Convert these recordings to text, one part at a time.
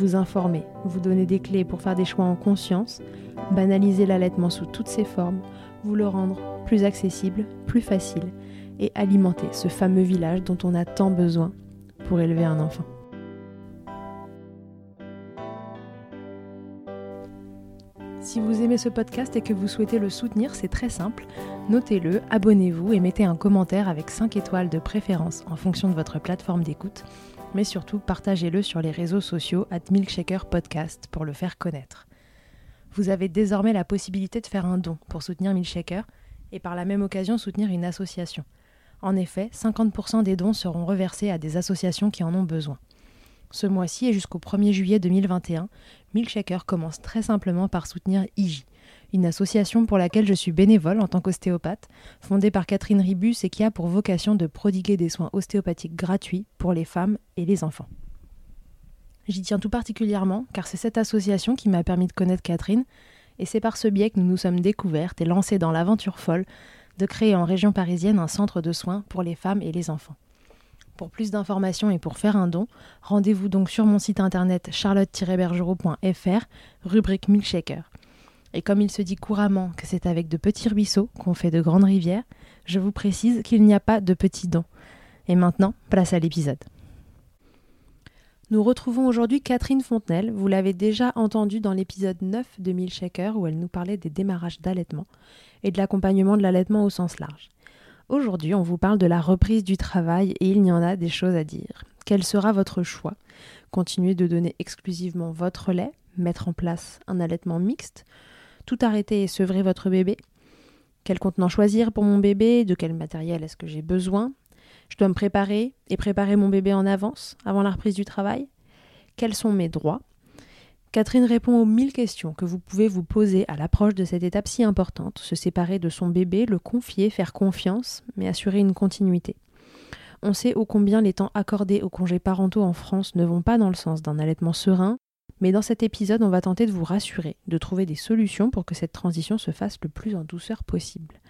vous informer, vous donner des clés pour faire des choix en conscience, banaliser l'allaitement sous toutes ses formes, vous le rendre plus accessible, plus facile et alimenter ce fameux village dont on a tant besoin pour élever un enfant. Si vous aimez ce podcast et que vous souhaitez le soutenir, c'est très simple. Notez-le, abonnez-vous et mettez un commentaire avec 5 étoiles de préférence en fonction de votre plateforme d'écoute. Mais surtout, partagez-le sur les réseaux sociaux at Milkshaker Podcast pour le faire connaître vous avez désormais la possibilité de faire un don pour soutenir Milkshaker et par la même occasion soutenir une association. En effet, 50% des dons seront reversés à des associations qui en ont besoin. Ce mois-ci et jusqu'au 1er juillet 2021, Milkshaker commence très simplement par soutenir IJ, une association pour laquelle je suis bénévole en tant qu'ostéopathe, fondée par Catherine Ribus et qui a pour vocation de prodiguer des soins ostéopathiques gratuits pour les femmes et les enfants. J'y tiens tout particulièrement car c'est cette association qui m'a permis de connaître Catherine et c'est par ce biais que nous nous sommes découvertes et lancées dans l'aventure folle de créer en région parisienne un centre de soins pour les femmes et les enfants. Pour plus d'informations et pour faire un don, rendez-vous donc sur mon site internet charlotte-bergerot.fr, rubrique Milkshaker. Et comme il se dit couramment que c'est avec de petits ruisseaux qu'on fait de grandes rivières, je vous précise qu'il n'y a pas de petits dons. Et maintenant, place à l'épisode. Nous retrouvons aujourd'hui Catherine Fontenelle. Vous l'avez déjà entendue dans l'épisode 9 de Milkshaker où elle nous parlait des démarrages d'allaitement et de l'accompagnement de l'allaitement au sens large. Aujourd'hui, on vous parle de la reprise du travail et il y en a des choses à dire. Quel sera votre choix? Continuer de donner exclusivement votre lait, mettre en place un allaitement mixte, tout arrêter et sevrer votre bébé Quel contenant choisir pour mon bébé? De quel matériel est-ce que j'ai besoin? Je dois me préparer et préparer mon bébé en avance, avant la reprise du travail. Quels sont mes droits? Catherine répond aux mille questions que vous pouvez vous poser à l'approche de cette étape si importante, se séparer de son bébé, le confier, faire confiance, mais assurer une continuité. On sait ô combien les temps accordés aux congés parentaux en France ne vont pas dans le sens d'un allaitement serein, mais dans cet épisode, on va tenter de vous rassurer, de trouver des solutions pour que cette transition se fasse le plus en douceur possible.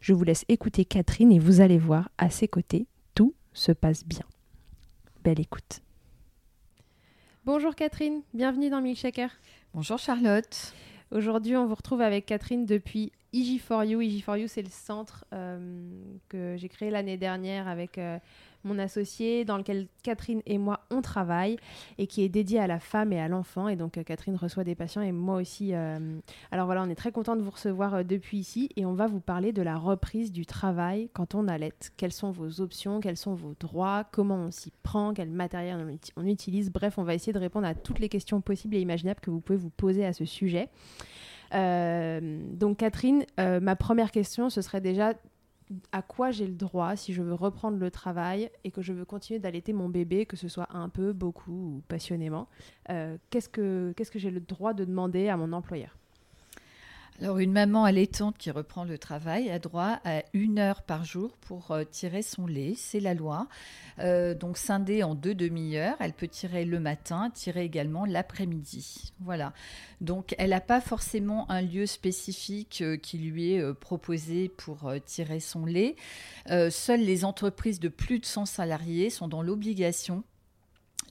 Je vous laisse écouter Catherine et vous allez voir, à ses côtés, tout se passe bien. Belle écoute. Bonjour Catherine, bienvenue dans Milkshaker. Bonjour Charlotte. Aujourd'hui, on vous retrouve avec Catherine depuis IG4U. IG4U, c'est le centre euh, que j'ai créé l'année dernière avec euh, mon associé, dans lequel Catherine et moi on travaille et qui est dédié à la femme et à l'enfant. Et donc euh, Catherine reçoit des patients et moi aussi. Euh, alors voilà, on est très content de vous recevoir euh, depuis ici et on va vous parler de la reprise du travail quand on allait. Quelles sont vos options, quels sont vos droits, comment on s'y prend, quel matériel on, utilise? Bref, on va essayer de répondre à toutes les questions possibles et imaginables que vous pouvez vous poser à ce sujet. donc Catherine, ma première question, ce serait déjà à quoi j'ai le droit si je veux reprendre le travail et que je veux continuer d'allaiter mon bébé, que ce soit un peu, beaucoup ou passionnément. Euh, qu'est-ce que, qu'est-ce que j'ai le droit de demander à mon employeur? Alors, une maman allaitante qui reprend le travail a droit à une heure par jour pour euh, tirer son lait, c'est la loi. Euh, donc, scindée en deux demi-heures, elle peut tirer le matin, tirer également l'après-midi. Voilà. Donc, elle n'a pas forcément un lieu spécifique euh, qui lui est proposé pour tirer son lait. seules les entreprises de plus de 100 salariés sont dans l'obligation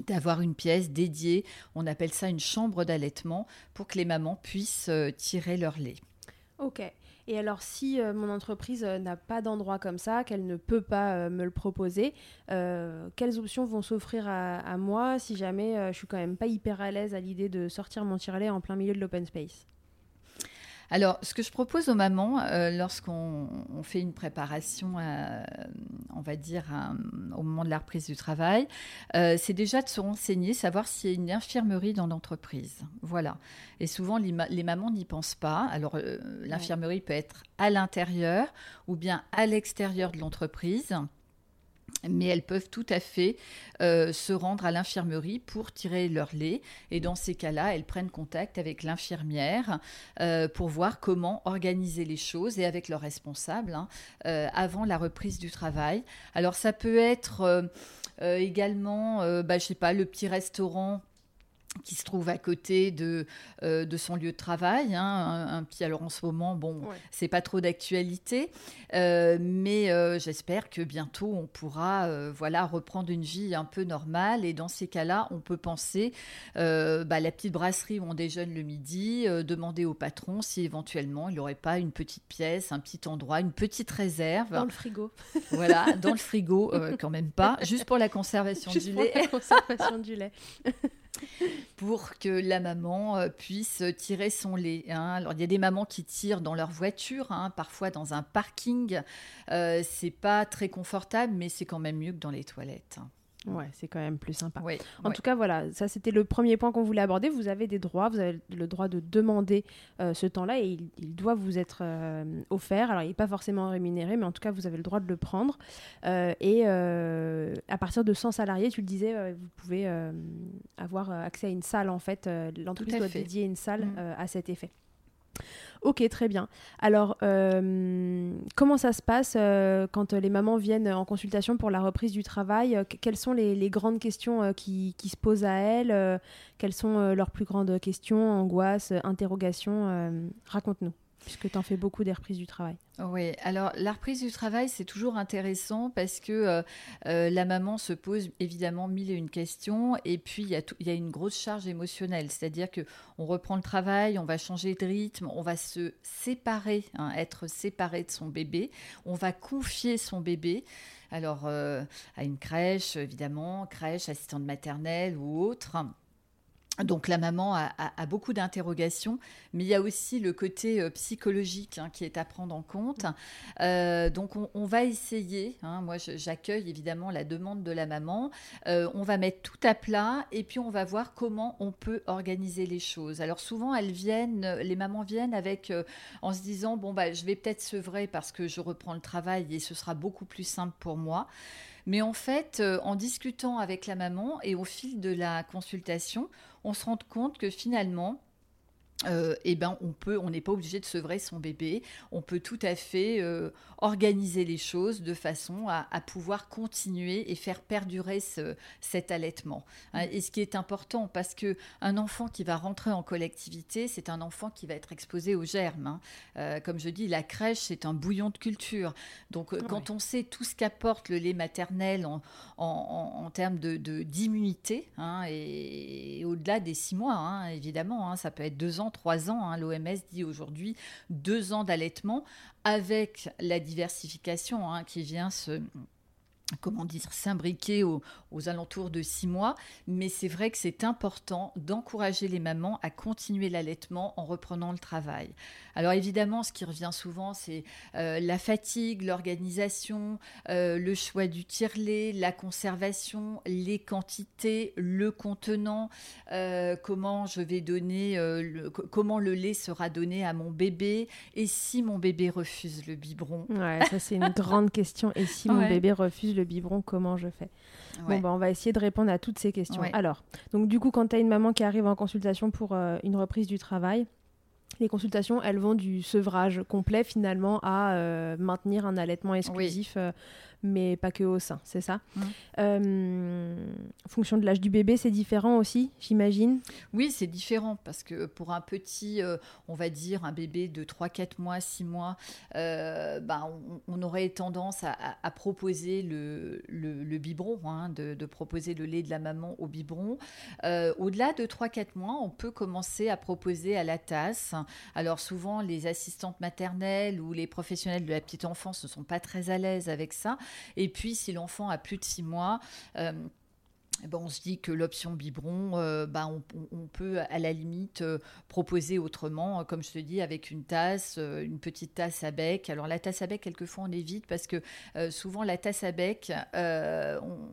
d'avoir une pièce dédiée, on appelle ça une chambre d'allaitement, pour que les mamans puissent euh, tirer leur lait. Ok. Et alors, si euh, mon entreprise euh, n'a pas d'endroit comme ça, qu'elle ne peut pas me le proposer, quelles options vont s'offrir à, moi si jamais je suis quand même pas hyper à l'aise à l'idée de sortir mon tire-lait en plein milieu de l'open space? Alors, ce que je propose aux mamans, euh, lorsqu'on fait une préparation, on va dire, au moment de la reprise du travail, euh, c'est déjà de se renseigner, savoir s'il y a une infirmerie dans l'entreprise. Voilà. Et souvent, les, mamans n'y pensent pas. Alors, euh, l'infirmerie peut être à l'intérieur ou bien à l'extérieur de l'entreprise mais elles peuvent tout à fait euh, se rendre à l'infirmerie pour tirer leur lait. Et dans ces cas-là, elles prennent contact avec l'infirmière euh, pour voir comment organiser les choses et avec leur responsable hein, euh, avant la reprise du travail. Alors ça peut être également, bah, je sais pas, le petit restaurant qui se trouve à côté de, euh, de son lieu de travail. Hein, un, petit, alors en ce moment, bon, c'est pas trop d'actualité, euh, mais euh, j'espère que bientôt on pourra, voilà, reprendre une vie un peu normale. Et dans ces cas-là, on peut penser, bah, la petite brasserie où on déjeune le midi, demander au patron si éventuellement il n'aurait pas une petite pièce, un petit endroit, une petite réserve. Dans le frigo. Voilà, dans le frigo, quand même pas, juste pour la conservation du lait. La conservation du lait. pour que la maman euh, puisse tirer son lait. Hein. Alors il y a des mamans qui tirent dans leur voiture, hein, parfois dans un parking. Euh, c'est pas très confortable, mais c'est quand même mieux que dans les toilettes. Ouais, c'est quand même plus sympa. en tout cas, voilà, ça c'était le premier point qu'on voulait aborder. Vous avez des droits, vous avez le droit de demander euh, ce temps-là et il, doit vous être euh, offert. Alors, il n'est pas forcément rémunéré, mais en tout cas, vous avez le droit de le prendre. Euh, et à partir de 100 salariés, tu le disais, vous pouvez avoir accès à une salle en fait. L'entreprise doit dédier une salle mm. à cet effet. Ok, très bien. Alors, euh, comment ça se passe euh, quand les mamans viennent en consultation pour la reprise du travail Quelles sont les, grandes questions euh, qui, qui, se posent à elles Quelles sont leurs plus grandes questions, angoisses, interrogations Raconte-nous puisque tu en fais beaucoup des reprises du travail. Oui, alors la reprise du travail, c'est toujours intéressant parce que euh, euh, la maman se pose évidemment mille et une questions et puis il y, a une grosse charge émotionnelle, c'est-à-dire que on reprend le travail, on va changer de rythme, on va se séparer, hein, être séparé de son bébé, on va confier son bébé. Alors, euh, à une crèche, évidemment, crèche, assistante maternelle ou autre. Donc la maman a, beaucoup d'interrogations, mais il y a aussi le côté euh, psychologique hein, qui est à prendre en compte. Euh, donc on, va essayer, hein, moi j'accueille évidemment la demande de la maman, euh, on va mettre tout à plat et puis on va voir comment on peut organiser les choses. Alors souvent elles viennent, les mamans viennent avec en se disant bon bah je vais peut-être sevrer parce que je reprends le travail et ce sera beaucoup plus simple pour moi. Mais en fait, en discutant avec la maman et au fil de la consultation, on se rend compte que finalement, euh, eh ben on peut, on n'est pas obligé de sevrer son bébé. On peut tout à fait euh, organiser les choses de façon à, pouvoir continuer et faire perdurer cet allaitement. Hein. et ce qui est important, parce que un enfant qui va rentrer en collectivité, c'est un enfant qui va être exposé aux germes. Hein. Euh, comme je dis, la crèche c'est un bouillon de culture. Donc quand on sait tout ce qu'apporte le lait maternel en, termes de d'immunité, hein, et, au-delà des six mois, évidemment, ça peut être deux ans trois ans. Hein. L'OMS dit aujourd'hui deux ans d'allaitement avec la diversification hein, qui vient se comment dire, s'imbriquer aux, alentours de six mois. Mais c'est vrai que c'est important d'encourager les mamans à continuer l'allaitement en reprenant le travail. Alors évidemment, ce qui revient souvent, c'est euh, la fatigue, l'organisation, euh, le choix du tire-lait, la conservation, les quantités, le contenant, euh, comment je vais donner, le, comment le lait sera donné à mon bébé, et si mon bébé refuse le biberon. Ouais, ça c'est une grande question. Et si mon bébé refuse le biberon, comment je fais. Bon, bah, on va essayer de répondre à toutes ces questions. Alors, donc du coup, quand tu as une maman qui arrive en consultation pour une reprise du travail, les consultations, elles vont du sevrage complet finalement à euh, maintenir un allaitement exclusif euh, mais pas que au sein, c'est ça. Mmh. Euh, en fonction de l'âge du bébé, c'est différent aussi, j'imagine? Oui, c'est différent parce que pour un petit, euh, on va dire un bébé de 3, 4 mois, 6 mois, euh, ben, on, aurait tendance à, proposer le, le, biberon, hein, de, proposer le lait de la maman au biberon. Au-delà de 3, 4 mois, on peut commencer à proposer à la tasse. Alors souvent, les assistantes maternelles ou les professionnels de la petite enfance ne sont pas très à l'aise avec ça. Et puis, si l'enfant a plus de six mois, euh, ben, on se dit que l'option biberon, euh, bah, on, peut à la limite euh, proposer autrement, comme je te dis, avec une tasse, une petite tasse à bec. Alors la tasse à bec, quelquefois on évite parce que souvent la tasse à bec, on,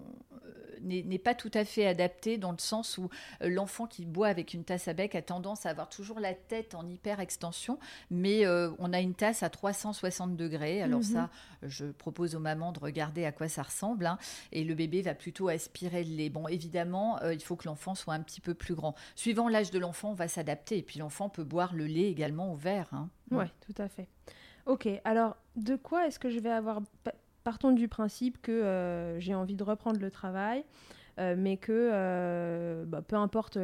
n'est pas tout à fait adapté dans le sens où euh, l'enfant qui boit avec une tasse à bec a tendance à avoir toujours la tête en hyper extension, mais euh, on a une tasse à 360 degrés. Alors mhm. ça, je propose aux mamans de regarder à quoi ça ressemble, hein, et le bébé va plutôt aspirer le lait. Bon, évidemment, euh, il faut que l'enfant soit un petit peu plus grand. Suivant l'âge de l'enfant, on va s'adapter, et puis l'enfant peut boire le lait également au verre. Hein. Oui, tout à fait. Ok, alors de quoi est-ce que je vais avoir partons du principe que euh, j'ai envie de reprendre le travail, euh, mais que euh, bah, peu importe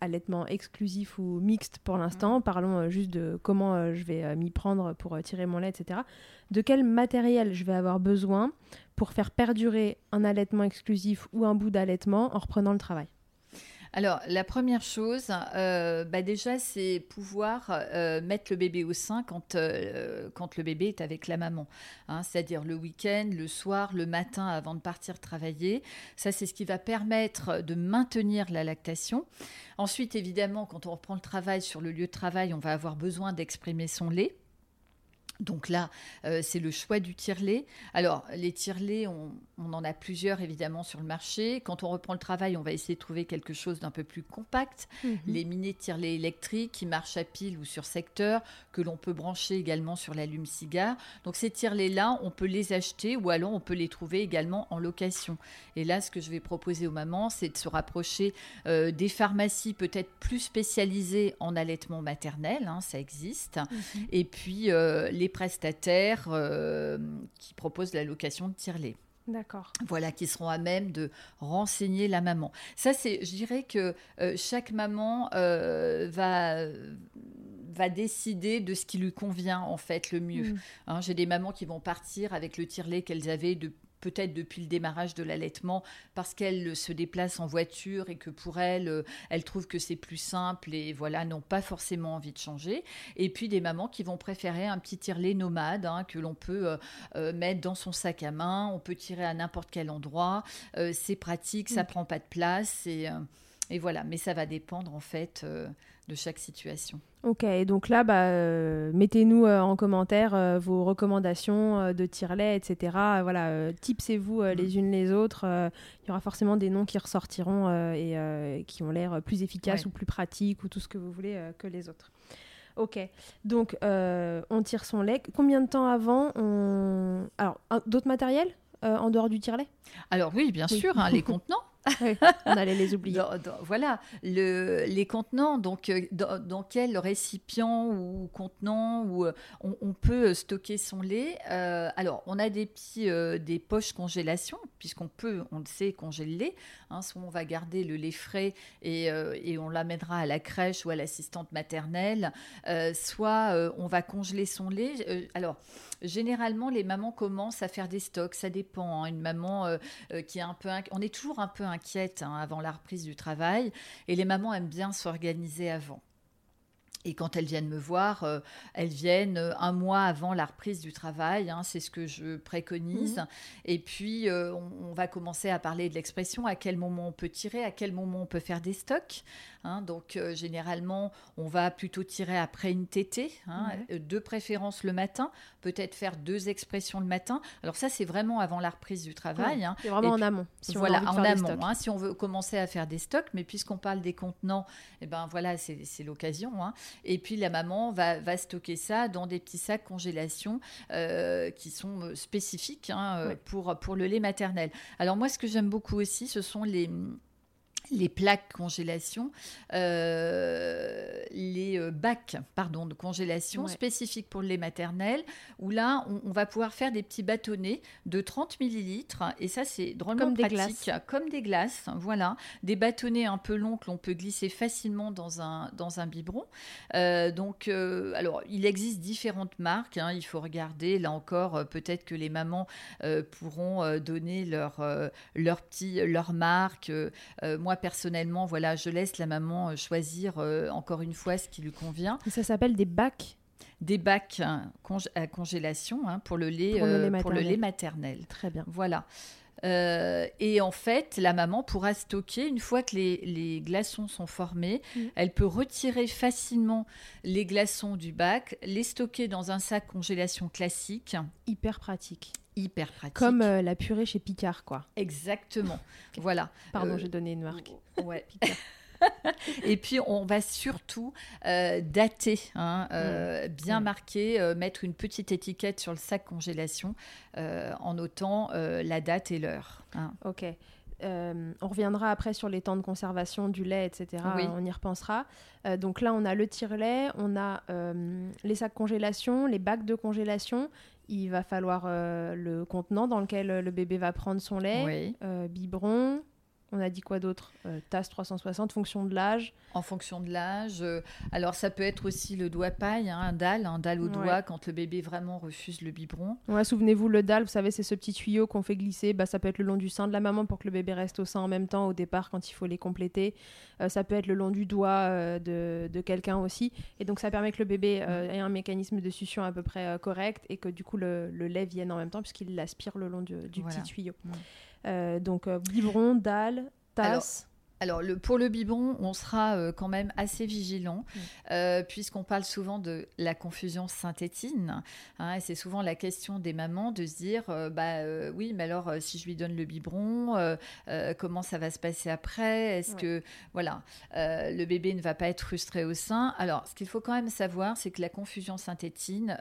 l'allaitement exclusif ou mixte pour l'instant, mmh. parlons juste de comment je vais m'y prendre pour tirer mon lait, etc. De quel matériel je vais avoir besoin pour faire perdurer un allaitement exclusif ou un bout d'allaitement en reprenant le travail? Alors, la première chose, euh, bah déjà, c'est pouvoir euh, mettre le bébé au sein quand, euh, quand le bébé est avec la maman. Hein, c'est-à-dire le week-end, le soir, le matin avant de partir travailler. Ça, c'est ce qui va permettre de maintenir la lactation. Ensuite, évidemment, quand on reprend le travail sur le lieu de travail, on va avoir besoin d'exprimer son lait. Donc là, euh, c'est le choix du tire-lait. Alors, les tire-lait, on, en a plusieurs évidemment sur le marché. Quand on reprend le travail, on va essayer de trouver quelque chose d'un peu plus compact. Mhm. Les mini tire-lait électriques qui marchent à pile ou sur secteur, que l'on peut brancher également sur l'allume-cigare. Donc, ces tire-lait-là, on peut les acheter ou alors on peut les trouver également en location. Et là, ce que je vais proposer aux mamans, c'est de se rapprocher euh, des pharmacies peut-être plus spécialisées en allaitement maternel, hein, ça existe. Mhm. Et puis, euh, les prestataires euh, qui proposent la location de tire-lait. D'accord. Voilà, qui seront à même de renseigner la maman. Ça, c'est, je dirais que euh, chaque maman euh, va va décider de ce qui lui convient en fait le mieux. Mm. Hein, j'ai des mamans qui vont partir avec le tire-lait qu'elles avaient de peut-être depuis le démarrage de l'allaitement, parce qu'elle se déplace en voiture et que pour elle, euh, elle trouve que c'est plus simple et voilà, n'ont pas forcément envie de changer. Et puis des mamans qui vont préférer un petit tirelet nomade hein, que l'on peut euh, euh, mettre dans son sac à main, on peut tirer à n'importe quel endroit, c'est pratique, ça mm. prend pas de place et, et, voilà. Mais ça va dépendre en fait de chaque situation. Ok, donc là, bah, euh, mettez-nous euh, en commentaire euh, vos recommandations de tirelet, etc. voilà, tipsez-vous les unes les autres. Il y aura forcément des noms qui ressortiront et qui ont l'air plus efficaces ou plus pratiques ou tout ce que vous voulez que les autres. Ok, donc on tire son lait. Combien de temps avant on... Alors, d'autres matériels en dehors du tirelet? Alors oui, bien sûr, hein, les contenants. On allait les oublier. voilà, le, les contenants, donc euh, dans, quel récipient ou contenant euh, on, peut stocker son lait. alors, on a des petits, des poches congélation, puisqu'on peut, on le sait, congeler le lait. Hein, soit on va garder le lait frais et, on l'amènera à la crèche ou à l'assistante maternelle, soit on va congeler son lait. alors, généralement, les mamans commencent à faire des stocks, ça dépend. Hein. Une maman euh, euh, qui est un peu... On est toujours un peu inquiète hein, avant la reprise du travail et les mamans aiment bien s'organiser avant. Et quand elles viennent me voir, euh, elles viennent un mois avant la reprise du travail, hein, c'est ce que je préconise. Mmh. Et puis, on, va commencer à parler de l'expression, à quel moment on peut tirer, à quel moment on peut faire des stocks. Hein, donc euh, généralement, on va plutôt tirer après une tétée, hein, euh, de préférence le matin, peut-être faire deux expressions le matin. Alors ça, c'est vraiment avant la reprise du travail. Hein. C'est vraiment en amont. Si voilà, en amont. si on veut commencer à faire des stocks, mais puisqu'on parle des contenants, et eh ben voilà, c'est l'occasion. Et puis la maman va, va, stocker ça dans des petits sacs congélation euh, qui sont spécifiques pour, pour le lait maternel. Alors moi, ce que j'aime beaucoup aussi, ce sont les les plaques congélation, euh, les euh, bacs pardon, de congélation spécifiques pour le lait maternel, où là, on, va pouvoir faire des petits bâtonnets de 30 millilitres, et ça, c'est drôlement comme pratique, des comme des glaces, voilà, des bâtonnets un peu longs que l'on peut glisser facilement dans un, dans un biberon. Euh, donc, alors, il existe différentes marques, hein, il faut regarder, là encore, peut-être que les mamans pourront donner leur, leur, petit, leur marque. moi, personnellement, voilà, je laisse la maman euh, choisir euh, encore une fois ce qui lui convient. ça s'appelle des bacs? Des bacs hein, à congélation hein, pour, le lait, pour, le lait maternel. Très bien. Voilà. Euh, et en fait, la maman pourra stocker, une fois que les, glaçons sont formés, elle peut retirer facilement les glaçons du bac, les stocker dans un sac congélation classique. Hyper pratique hyper pratique. Comme euh, la purée chez Picard, quoi. Exactement. Voilà. Pardon, euh, j'ai donné une marque. Ouais. et puis on va surtout euh, dater, hein, mm. bien mm. marquer, mettre une petite étiquette sur le sac congélation en notant la date et l'heure. Hein. Ok. On reviendra après sur les temps de conservation du lait, etc. On y repensera. donc là, on a le tire-lait, on a les sacs congélation, les bacs de congélation il va falloir euh, le contenant dans lequel euh, le bébé va prendre son lait, euh, biberon, on a dit quoi d'autre? Euh, Tasse 360, fonction de l'âge. En fonction de l'âge. Euh, alors, ça peut être aussi le doigt paille, hein, un dalle, un dalle au doigt quand le bébé vraiment refuse le biberon. Ouais, souvenez-vous, le dalle, vous savez, c'est ce petit tuyau qu'on fait glisser. Bah, ça peut être le long du sein de la maman pour que le bébé reste au sein en même temps au départ quand il faut les compléter. Euh, ça peut être le long du doigt de, quelqu'un aussi. Et donc, ça permet que le bébé ait un mécanisme de succion à peu près correct et que du coup, le, lait vienne en même temps puisqu'il l'aspire le long du, petit tuyau. Euh, donc euh, biberon, dalle, tasse. Alors, le, pour le biberon, on sera euh, quand même assez vigilant, puisqu'on parle souvent de la confusion synthétine. Hein, et c'est souvent la question des mamans de se dire bah oui, mais alors si je lui donne le biberon, comment ça va se passer après? Est-ce que voilà, le bébé ne va pas être frustré au sein? Alors, ce qu'il faut quand même savoir, c'est que la confusion synthétine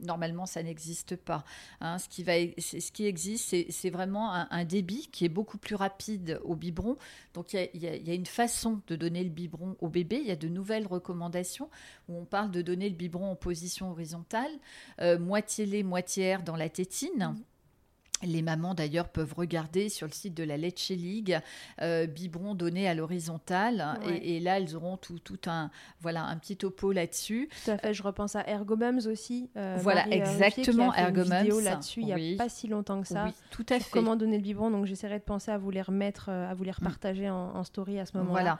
normalement, ça n'existe pas. Hein. ce, qui va, ce qui existe, c'est vraiment un, débit qui est beaucoup plus rapide au biberon. Donc, il y, a, une façon de donner le biberon au bébé. Il y a de nouvelles recommandations où on parle de donner le biberon en position horizontale, euh, moitié lait, moitié air dans la tétine. Mmh. Les mamans d'ailleurs peuvent regarder sur le site de la Leche League euh, biberon donné à l'horizontale et, là elles auront tout, tout, un voilà un petit topo là-dessus. Tout à fait, je repense à Ergomums aussi. Euh, voilà exactement Ergomums. là-dessus il n'y a pas si longtemps que ça. Oui, tout à fait. Comment donner le biberon donc j'essaierai de penser à vous les remettre, euh, à vous les repartager en, en, story à ce moment-là. Voilà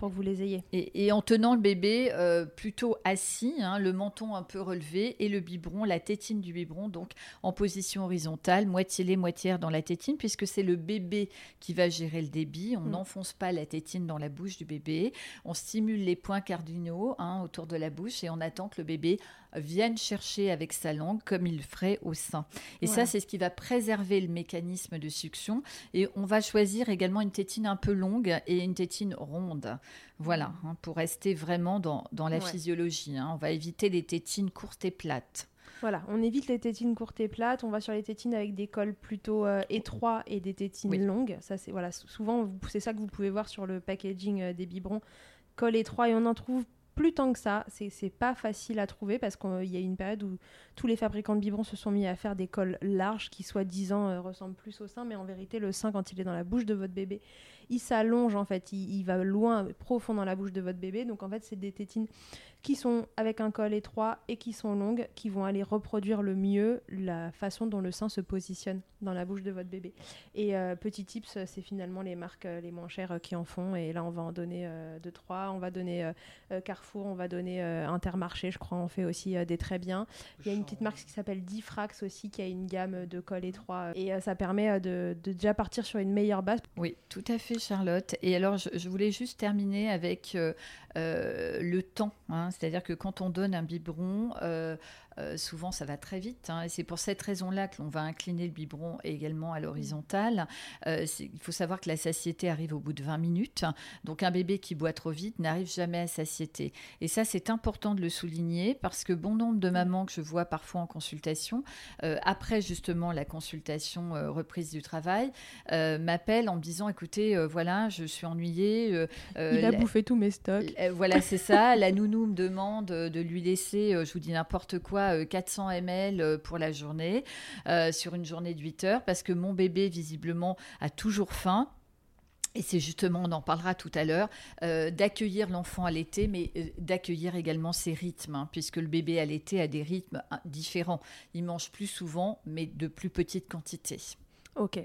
pour que vous les ayez. Et, en tenant le bébé euh, plutôt assis, hein, le menton un peu relevé et le biberon, la tétine du biberon, donc en position horizontale, moitié lait, moitié air dans la tétine, puisque c'est le bébé qui va gérer le débit. On mm. n'enfonce pas la tétine dans la bouche du bébé. On stimule les points cardinaux hein, autour de la bouche et on attend que le bébé vienne chercher avec sa langue comme il le ferait au sein. Et ça, c'est ce qui va préserver le mécanisme de succion. Et on va choisir également une tétine un peu longue et une tétine ronde. Voilà, mmh. hein, pour rester vraiment dans, la physiologie. Hein. On va éviter les tétines courtes et plates. Voilà, on évite les tétines courtes et plates, on va sur les tétines avec des cols plutôt euh, étroits et des tétines longues. Ça, c'est voilà, souvent c'est ça que vous pouvez voir sur le packaging euh, des biberons, col étroit et on en trouve plus tant que ça. C'est pas facile à trouver parce qu'il y a une période où tous les fabricants de biberons se sont mis à faire des cols larges qui, soi-disant, euh, ressemblent plus au sein, mais en vérité, le sein, quand il est dans la bouche de votre bébé, il s'allonge en fait, il, va loin, profond dans la bouche de votre bébé. Donc en fait, c'est des tétines qui sont avec un col étroit et qui sont longues, qui vont aller reproduire le mieux la façon dont le sein se positionne dans la bouche de votre bébé. Et euh, petit tips, c'est finalement les marques euh, les moins chères euh, qui en font. Et là, on va en donner deux, trois. On va donner Carrefour, on va donner Intermarché, je crois, on fait aussi des très bien. Il y a une petite marque qui s'appelle Diffrax aussi, qui a une gamme de col étroit. Et ça permet de, de déjà partir sur une meilleure base. Oui, tout à fait, Charlotte. Et alors, je, voulais juste terminer avec le temps. Hein. C'est-à-dire que quand on donne un biberon, euh, euh, souvent ça va très vite. Hein, et c'est pour cette raison-là que l'on va incliner le biberon également à l'horizontale. Euh, il faut savoir que la satiété arrive au bout de 20 minutes. Donc un bébé qui boit trop vite n'arrive jamais à satiété. Et ça, c'est important de le souligner parce que bon nombre de mamans que je vois parfois en consultation, après justement la consultation reprise du travail, m'appellent en me disant, écoutez, voilà, je suis ennuyée. il a bouffé tous mes stocks. voilà, c'est ça. La nounou me demande de lui laisser, je vous dis n'importe quoi, 400 euh, ml euh, pour la journée, euh, sur une journée de 8 heures, parce que mon bébé, visiblement, a toujours faim. Et c'est justement, on en parlera tout à l'heure, d'accueillir l'enfant à l'été, mais d'accueillir également ses rythmes, hein, puisque le bébé à l'été a des rythmes hein, différents. Il mange plus souvent, mais de plus petites quantités. Ok.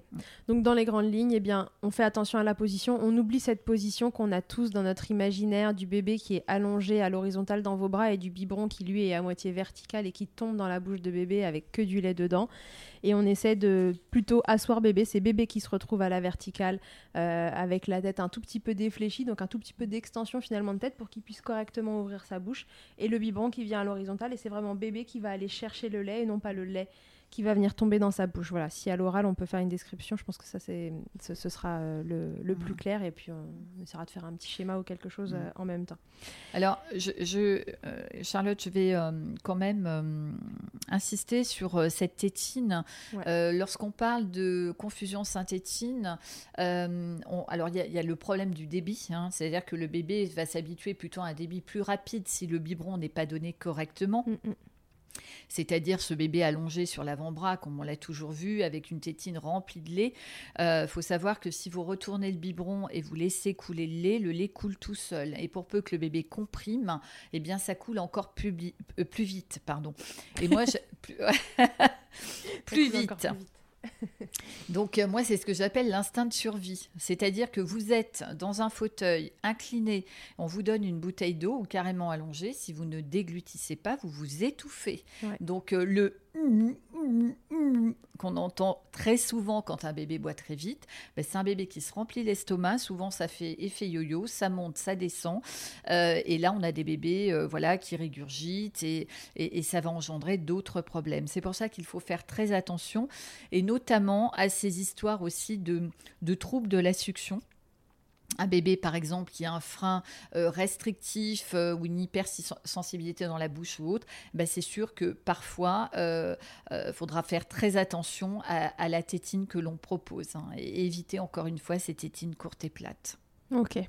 Donc dans les grandes lignes, eh bien, on fait attention à la position. On oublie cette position qu'on a tous dans notre imaginaire du bébé qui est allongé à l'horizontale dans vos bras et du biberon qui lui est à moitié vertical et qui tombe dans la bouche de bébé avec que du lait dedans. Et on essaie de plutôt asseoir bébé. C'est bébé qui se retrouve à la verticale euh, avec la tête un tout petit peu défléchie, donc un tout petit peu d'extension finalement de tête pour qu'il puisse correctement ouvrir sa bouche. Et le biberon qui vient à l'horizontale et c'est vraiment bébé qui va aller chercher le lait et non pas le lait qui va venir tomber dans sa bouche. Voilà, si à l'oral on peut faire une description, je pense que ça c'est ce, sera euh, le, plus clair et puis on, essaiera de faire un petit schéma ou quelque chose euh, en même temps. Alors, je, euh, Charlotte, je vais quand même insister sur cette tétine. Lorsqu'on parle de confusion synthétine, alors il y, a le problème du débit, hein. c'est-à-dire que le bébé va s'habituer plutôt à un débit plus rapide si le biberon n'est pas donné correctement. Mm, mm c'est-à-dire ce bébé allongé sur l'avant-bras, comme on l'a toujours vu, avec une tétine remplie de lait. Il euh, faut savoir que si vous retournez le biberon et vous laissez couler le lait, le lait coule tout seul. Et pour peu que le bébé comprime, eh bien ça coule encore plus, euh, plus vite. Pardon. Et moi, je... plus, plus vite. Donc euh, moi, c'est ce que j'appelle l'instinct de survie. C'est-à-dire que vous êtes dans un fauteuil incliné, on vous donne une bouteille d'eau ou carrément allongé. Si vous ne déglutissez pas, vous vous étouffez. Donc euh, le qu'on entend très souvent quand un bébé boit très vite, ben, c'est un bébé qui se remplit l'estomac. Souvent, ça fait effet yo-yo, ça monte, ça descend. Euh, et là, on a des bébés euh, voilà, qui régurgitent et, et, ça va engendrer d'autres problèmes. C'est pour ça qu'il faut faire très attention, et notamment à ces histoires aussi de, de troubles de la succion un bébé, par exemple, qui a un frein euh, restrictif euh, ou une hypersensibilité dans la bouche ou autre, ben c'est sûr que parfois, il euh, faudra faire très attention à, la tétine que l'on propose hein, et éviter encore une fois ces tétines courtes et plates. Ok.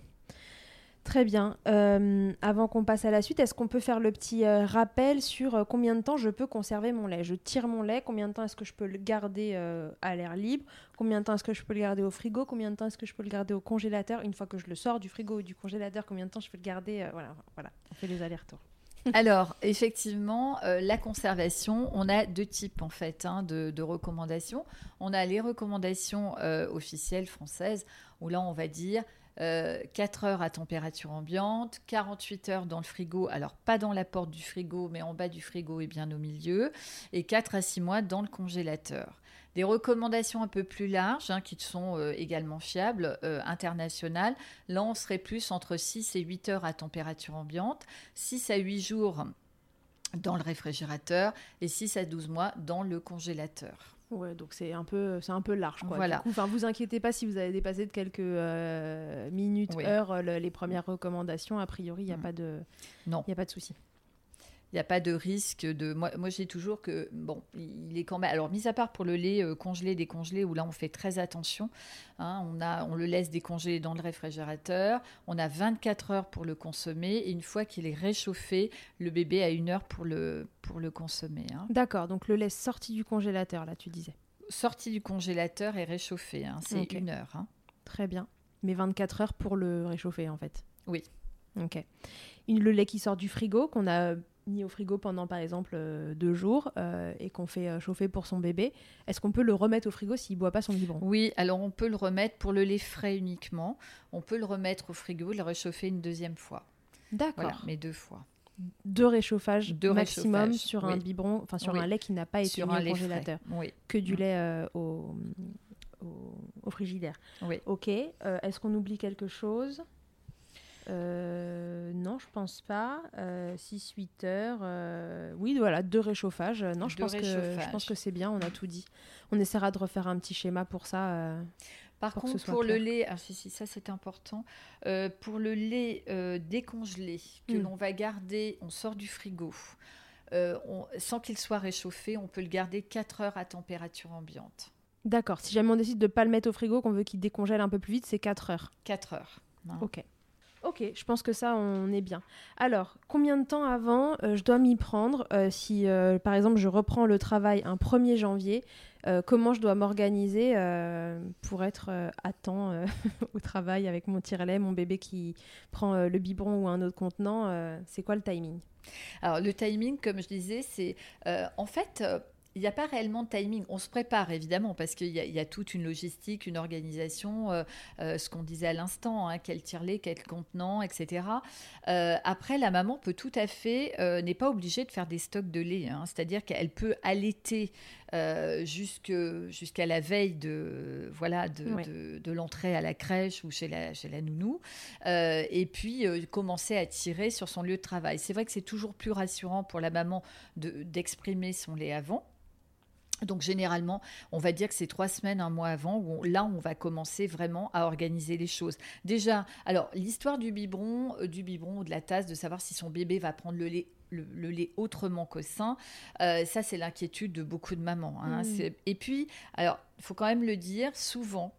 Très bien. Euh, avant qu'on passe à la suite, est-ce qu'on peut faire le petit euh, rappel sur euh, combien de temps je peux conserver mon lait? Je tire mon lait, combien de temps est-ce que je peux le garder à l'air libre? Combien de temps est-ce que je peux le garder au frigo? Combien de temps est-ce que je peux le garder au congélateur? Une fois que je le sors du frigo ou du congélateur, combien de temps je peux le garder Voilà, voilà, on fait les allers-retours. Alors, effectivement, la conservation, on a deux types en fait hein, de, de, recommandations. On a les recommandations officielles françaises, où là, on va dire 4 euh, heures à température ambiante, 48 heures dans le frigo, alors pas dans la porte du frigo, mais en bas du frigo et bien au milieu, et 4 à 6 mois dans le congélateur. Des recommandations un peu plus larges, hein, qui sont euh, également fiables, euh, internationales. Là, on serait plus entre 6 et 8 heures à température ambiante, 6 à 8 jours dans le réfrigérateur et 6 à 12 mois dans le congélateur. Ouais, donc c'est un peu, c'est un peu large, quoi. Voilà. Enfin, vous inquiétez pas si vous avez dépassé de quelques euh, minutes, heures les premières recommandations. A priori, il n'y a mm. pas de, non, il a pas de souci. Il n'y a pas de risque de. Moi, moi je dis toujours que, bon, il est quand même. Alors, mis à part pour le lait euh, congelé, décongelé, où là, on fait très attention. hein, on, a, on le laisse décongeler dans le réfrigérateur. On a 24 heures pour le consommer. Et une fois qu'il est réchauffé, le bébé a une heure pour le, pour le consommer. hein. D'accord, donc le lait sorti du congélateur, là, tu disais. Sorti du congélateur et réchauffé. hein, C'est une heure. Très bien. Mais 24 heures pour le réchauffer, en fait. Oui. Ok. Une- le lait qui sort du frigo, qu'on a mis au frigo pendant, par exemple, euh, deux jours euh, et qu'on fait euh, chauffer pour son bébé, est-ce qu'on peut le remettre au frigo s'il boit pas son biberon? Oui, alors on peut le remettre pour le lait frais uniquement. On peut le remettre au frigo, le réchauffer une deuxième fois. D'accord. Voilà, mais deux fois. Deux réchauffages Deux maximum réchauffages, sur un biberon, enfin sur Oui. un lait qui n'a pas été Sur mis un au congélateur. Oui. Que du Mm. lait au, au, au frigidaire. Oui. Ok. est-ce qu'on oublie quelque chose? Euh, non, je pense pas. 6-8 heures. euh, oui, voilà, deux réchauffages. Euh, Non, je Deux pense, que, je pense que c'est bien, on a tout dit. On essaiera de refaire un petit schéma pour ça. euh. Par pour contre, pour le lait, ah, si, si, ça c'est important, Euh, pour le lait euh, décongelé que Mm. l'on va garder, on sort du frigo, euh, on- sans qu'il soit réchauffé, on peut le garder 4 heures à température ambiante. D'accord, si jamais on décide de pas le mettre au frigo, qu'on veut qu'il décongèle un peu plus vite, c'est 4 heures. 4 heures. hein. Ok. Ok, je pense que ça, on est bien. Alors, combien de temps avant euh, je dois m'y prendre euh, si, euh, par exemple, je reprends le travail un 1er janvier Comment je dois m'organiser pour être à temps au travail avec mon tire-lait, mon bébé qui prend le biberon ou un autre contenant C'est quoi le timing? Alors le timing, comme je disais, c'est en fait. Il n'y a pas réellement de timing. On se prépare évidemment parce qu'il y, a- il y a toute une logistique, une organisation, euh, euh, ce qu'on disait à l'instant, hein, quel tire-lait, quel contenant, etc. Euh, après, la maman peut tout à fait, n'est pas obligée de faire des stocks de lait. hein. C'est-à-dire qu'elle peut allaiter jusqu'à la veille de, voilà, de, Ouais. de- de l'entrée à la crèche ou chez la, chez la nounou. Et puis commencer à tirer sur son lieu de travail. C'est vrai que c'est toujours plus rassurant pour la maman de- d'exprimer son lait avant. Donc généralement, on va dire que c'est trois semaines, un mois avant, où on- là, on va commencer vraiment à organiser les choses. Déjà, alors l'histoire du biberon, euh, du biberon ou de la tasse, de savoir si son bébé va prendre le lait. Le, le lait autrement qu'au sein, euh, ça c'est l'inquiétude de beaucoup de mamans. hein. Mm. C'est- Et puis, alors, il faut quand même le dire, souvent,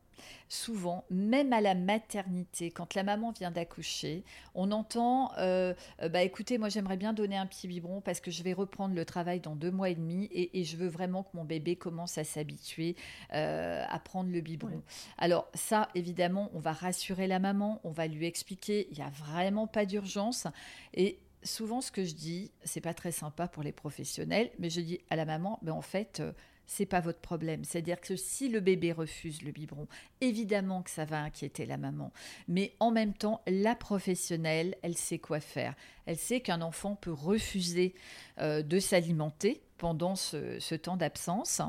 souvent, même à la maternité, quand la maman vient d'accoucher, on entend euh, euh, bah écoutez, moi j'aimerais bien donner un petit biberon parce que je vais reprendre le travail dans deux mois et demi et, et je veux vraiment que mon bébé commence à s'habituer euh, à prendre le biberon. Alors ça, évidemment, on va rassurer la maman, on va lui expliquer, il n'y a vraiment pas d'urgence et souvent ce que je dis, c'est pas très sympa pour les professionnels, mais je dis à la maman, ben en fait. C'est pas votre problème. C'est-à-dire que si le bébé refuse le biberon, évidemment que ça va inquiéter la maman. Mais en même temps, la professionnelle, elle sait quoi faire. Elle sait qu'un enfant peut refuser euh, de s'alimenter pendant ce temps d'absence.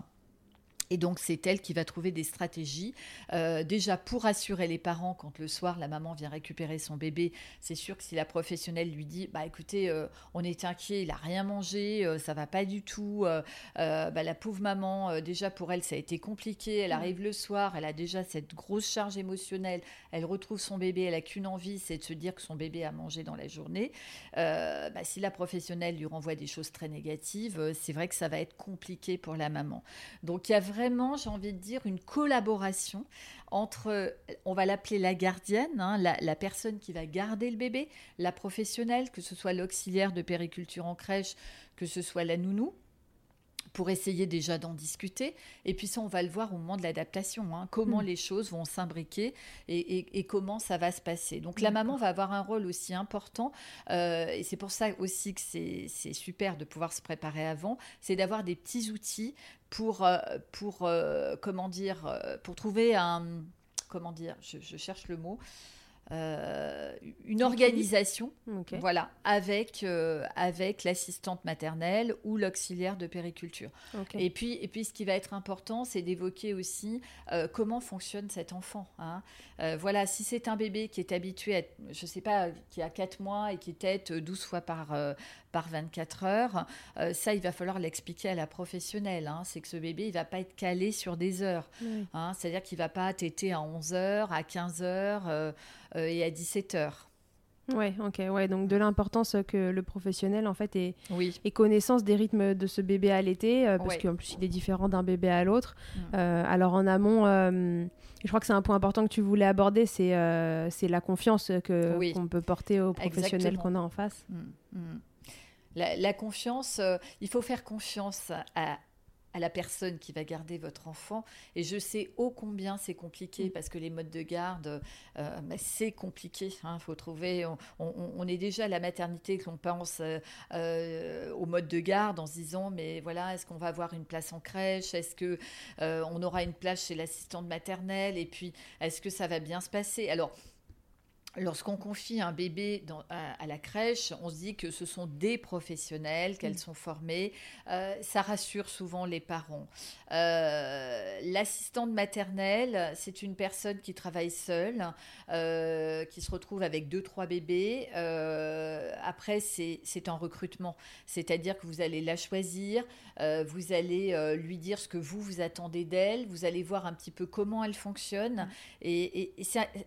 Et donc, c'est elle qui va trouver des stratégies. Euh, déjà, pour rassurer les parents, quand le soir, la maman vient récupérer son bébé, c'est sûr que si la professionnelle lui dit Bah écoutez, euh, on est inquiet, il a rien mangé, euh, ça va pas du tout. euh, bah, la pauvre maman, déjà pour elle, ça a été compliqué. Elle arrive le soir, elle a déjà cette grosse charge émotionnelle. Elle retrouve son bébé, elle a qu'une envie, c'est de se dire que son bébé a mangé dans la journée. Bah, si la professionnelle lui renvoie des choses très négatives, c'est vrai que ça va être compliqué pour la maman. Donc il y a vraiment, j'ai envie de dire, une collaboration entre, on va l'appeler la gardienne, hein, la, la personne qui va garder le bébé, la professionnelle, que ce soit l'auxiliaire de périculture en crèche, que ce soit la nounou pour essayer déjà d'en discuter. Et puis ça, on va le voir au moment de l'adaptation, hein, comment Mm. les choses vont s'imbriquer et, et- et comment ça va se passer. Donc la maman va avoir un rôle aussi important, euh, et c'est pour ça aussi que c'est super de pouvoir se préparer avant, c'est d'avoir des petits outils pour, euh, pour euh, comment dire, pour trouver un, comment dire, je, je cherche le mot, euh, une organisation voilà, avec, euh, avec l'assistante maternelle ou l'auxiliaire de périculture. Et, puis, et puis, ce qui va être important, c'est d'évoquer aussi euh, comment fonctionne cet enfant. hein. Voilà, si c'est un bébé qui est habitué à, je sais pas, qui a 4 mois et qui tète 12 fois par, par 24 heures, euh, ça, il va falloir l'expliquer à la professionnelle. hein. C'est que ce bébé, il va pas être calé sur des heures. Oui. hein. C'est-à-dire qu'il va pas téter à 11 heures, à 15 heures euh, euh, et à 17 heures. Ouais, ok, ouais, donc de l'importance que le professionnel en fait ait, Oui. ait connaissance des rythmes de ce bébé à l'été, euh, parce Ouais. qu'en plus il est différent d'un bébé à l'autre. Mm. Euh, alors en amont, euh, je crois que c'est un point important que tu voulais aborder, c'est c'est la confiance que Oui. qu'on peut porter au professionnel Exactement. qu'on a en face. Mm, mm. La, la confiance, euh, il faut faire confiance à, à la personne qui va garder votre enfant. Et je sais ô combien c'est compliqué parce que les modes de garde, euh, bah, c'est compliqué. Il faut trouver. On, on- on est déjà à la maternité qu'on pense euh, euh, au mode de garde en se disant mais voilà, est-ce qu'on va avoir une place en crèche? Est-ce que euh, on aura une place chez l'assistante maternelle? Et puis est-ce que ça va bien se passer? Alors Lorsqu'on confie un bébé dans- à, à la crèche, on se dit que ce sont des professionnels, qu'elles sont formées. Euh, ça rassure souvent les parents. Euh, L'assistante maternelle, c'est une personne qui travaille seule, euh, qui se retrouve avec deux, trois bébés. Après, c'est un recrutement. C'est-à-dire que vous allez la choisir, vous allez lui dire ce que vous, vous attendez d'elle, vous allez voir un petit peu comment elle fonctionne. Et, et-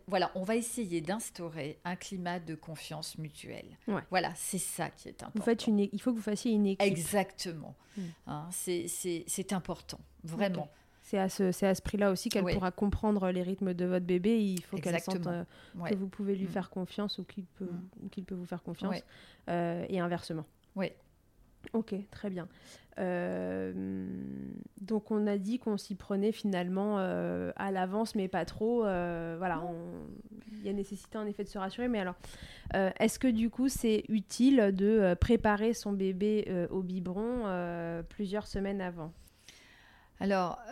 voilà, on va essayer d'instaurer un climat de confiance mutuelle. Ouais. Voilà, c'est ça qui est important. Vous faites une, é- il faut que vous fassiez une équipe. Exactement. Mm. Hein, c'est- important, vraiment. C'est à ce, prix-là aussi qu'elle Oui. pourra comprendre les rythmes de votre bébé. Il faut qu'elle sente euh, Ouais. que vous pouvez lui Mm. faire confiance ou qu'il peut, Mm. ou qu'il peut vous faire confiance. Ouais. Euh, et inversement. Oui. Ok, très bien. Euh, donc on a dit qu'on s'y prenait finalement euh, à l'avance, mais pas trop. euh, voilà, il y a nécessité en effet de se rassurer. Mais alors, est-ce que du coup c'est utile de préparer son bébé au biberon plusieurs semaines avant? Alors,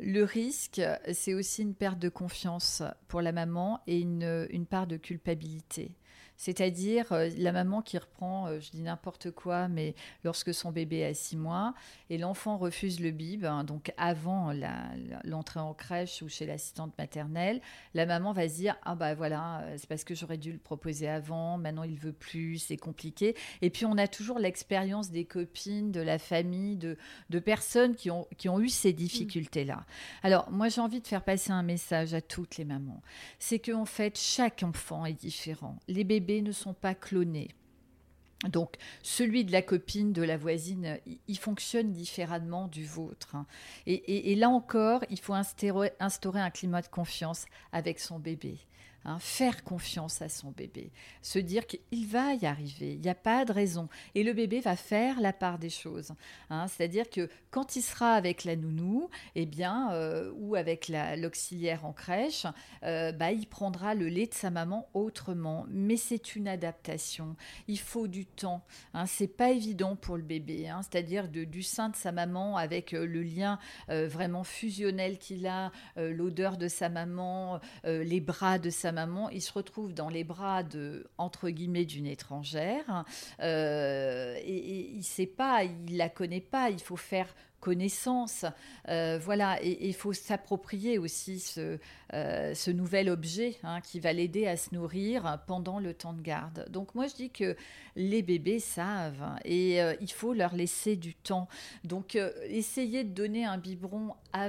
le risque, c'est aussi une perte de confiance pour la maman et une, une part de culpabilité. C'est-à-dire euh, la maman qui reprend, euh, je dis n'importe quoi, mais lorsque son bébé a six mois et l'enfant refuse le bib, hein, donc avant l'entrée en crèche ou chez l'assistante maternelle, la maman va se dire ah bah voilà, euh, c'est parce que j'aurais dû le proposer avant, maintenant il veut plus, c'est compliqué. Et puis on a toujours l'expérience des copines, de la famille, de, de personnes qui ont, qui ont eu ces difficultés-là. Alors moi j'ai envie de faire passer un message à toutes les mamans. C'est qu'en fait chaque enfant est différent. Les bébés ne sont pas clonés. Donc, celui de la copine, de la voisine, il- fonctionne différemment du vôtre. hein. Et, là encore, il faut instaurer un climat de confiance avec son bébé. Hein. faire confiance à son bébé. Se dire qu'il va y arriver, il n'y a pas de raison. Et le bébé va faire la part des choses. hein. C'est-à-dire que quand il sera avec la nounou, eh bien, euh, ou avec la- l'auxiliaire en crèche, euh, bah, il prendra le lait de sa maman autrement. Mais c'est une adaptation. Il faut du temps. Hein, c'est pas évident pour le bébé. hein, C'est-à-dire du sein de sa maman avec euh, le lien vraiment fusionnel qu'il a, l'odeur de sa maman, les bras de sa maman. Il se retrouve dans les bras de entre guillemets d'une étrangère. euh, et, il sait pas, il la connaît pas. Il faut faire connaissance. Euh, voilà, et il faut s'approprier aussi ce, euh, nouvel objet hein, qui va l'aider à se nourrir pendant le temps de garde. Donc moi je dis que les bébés savent et il faut leur laisser du temps. Donc essayer de donner un biberon à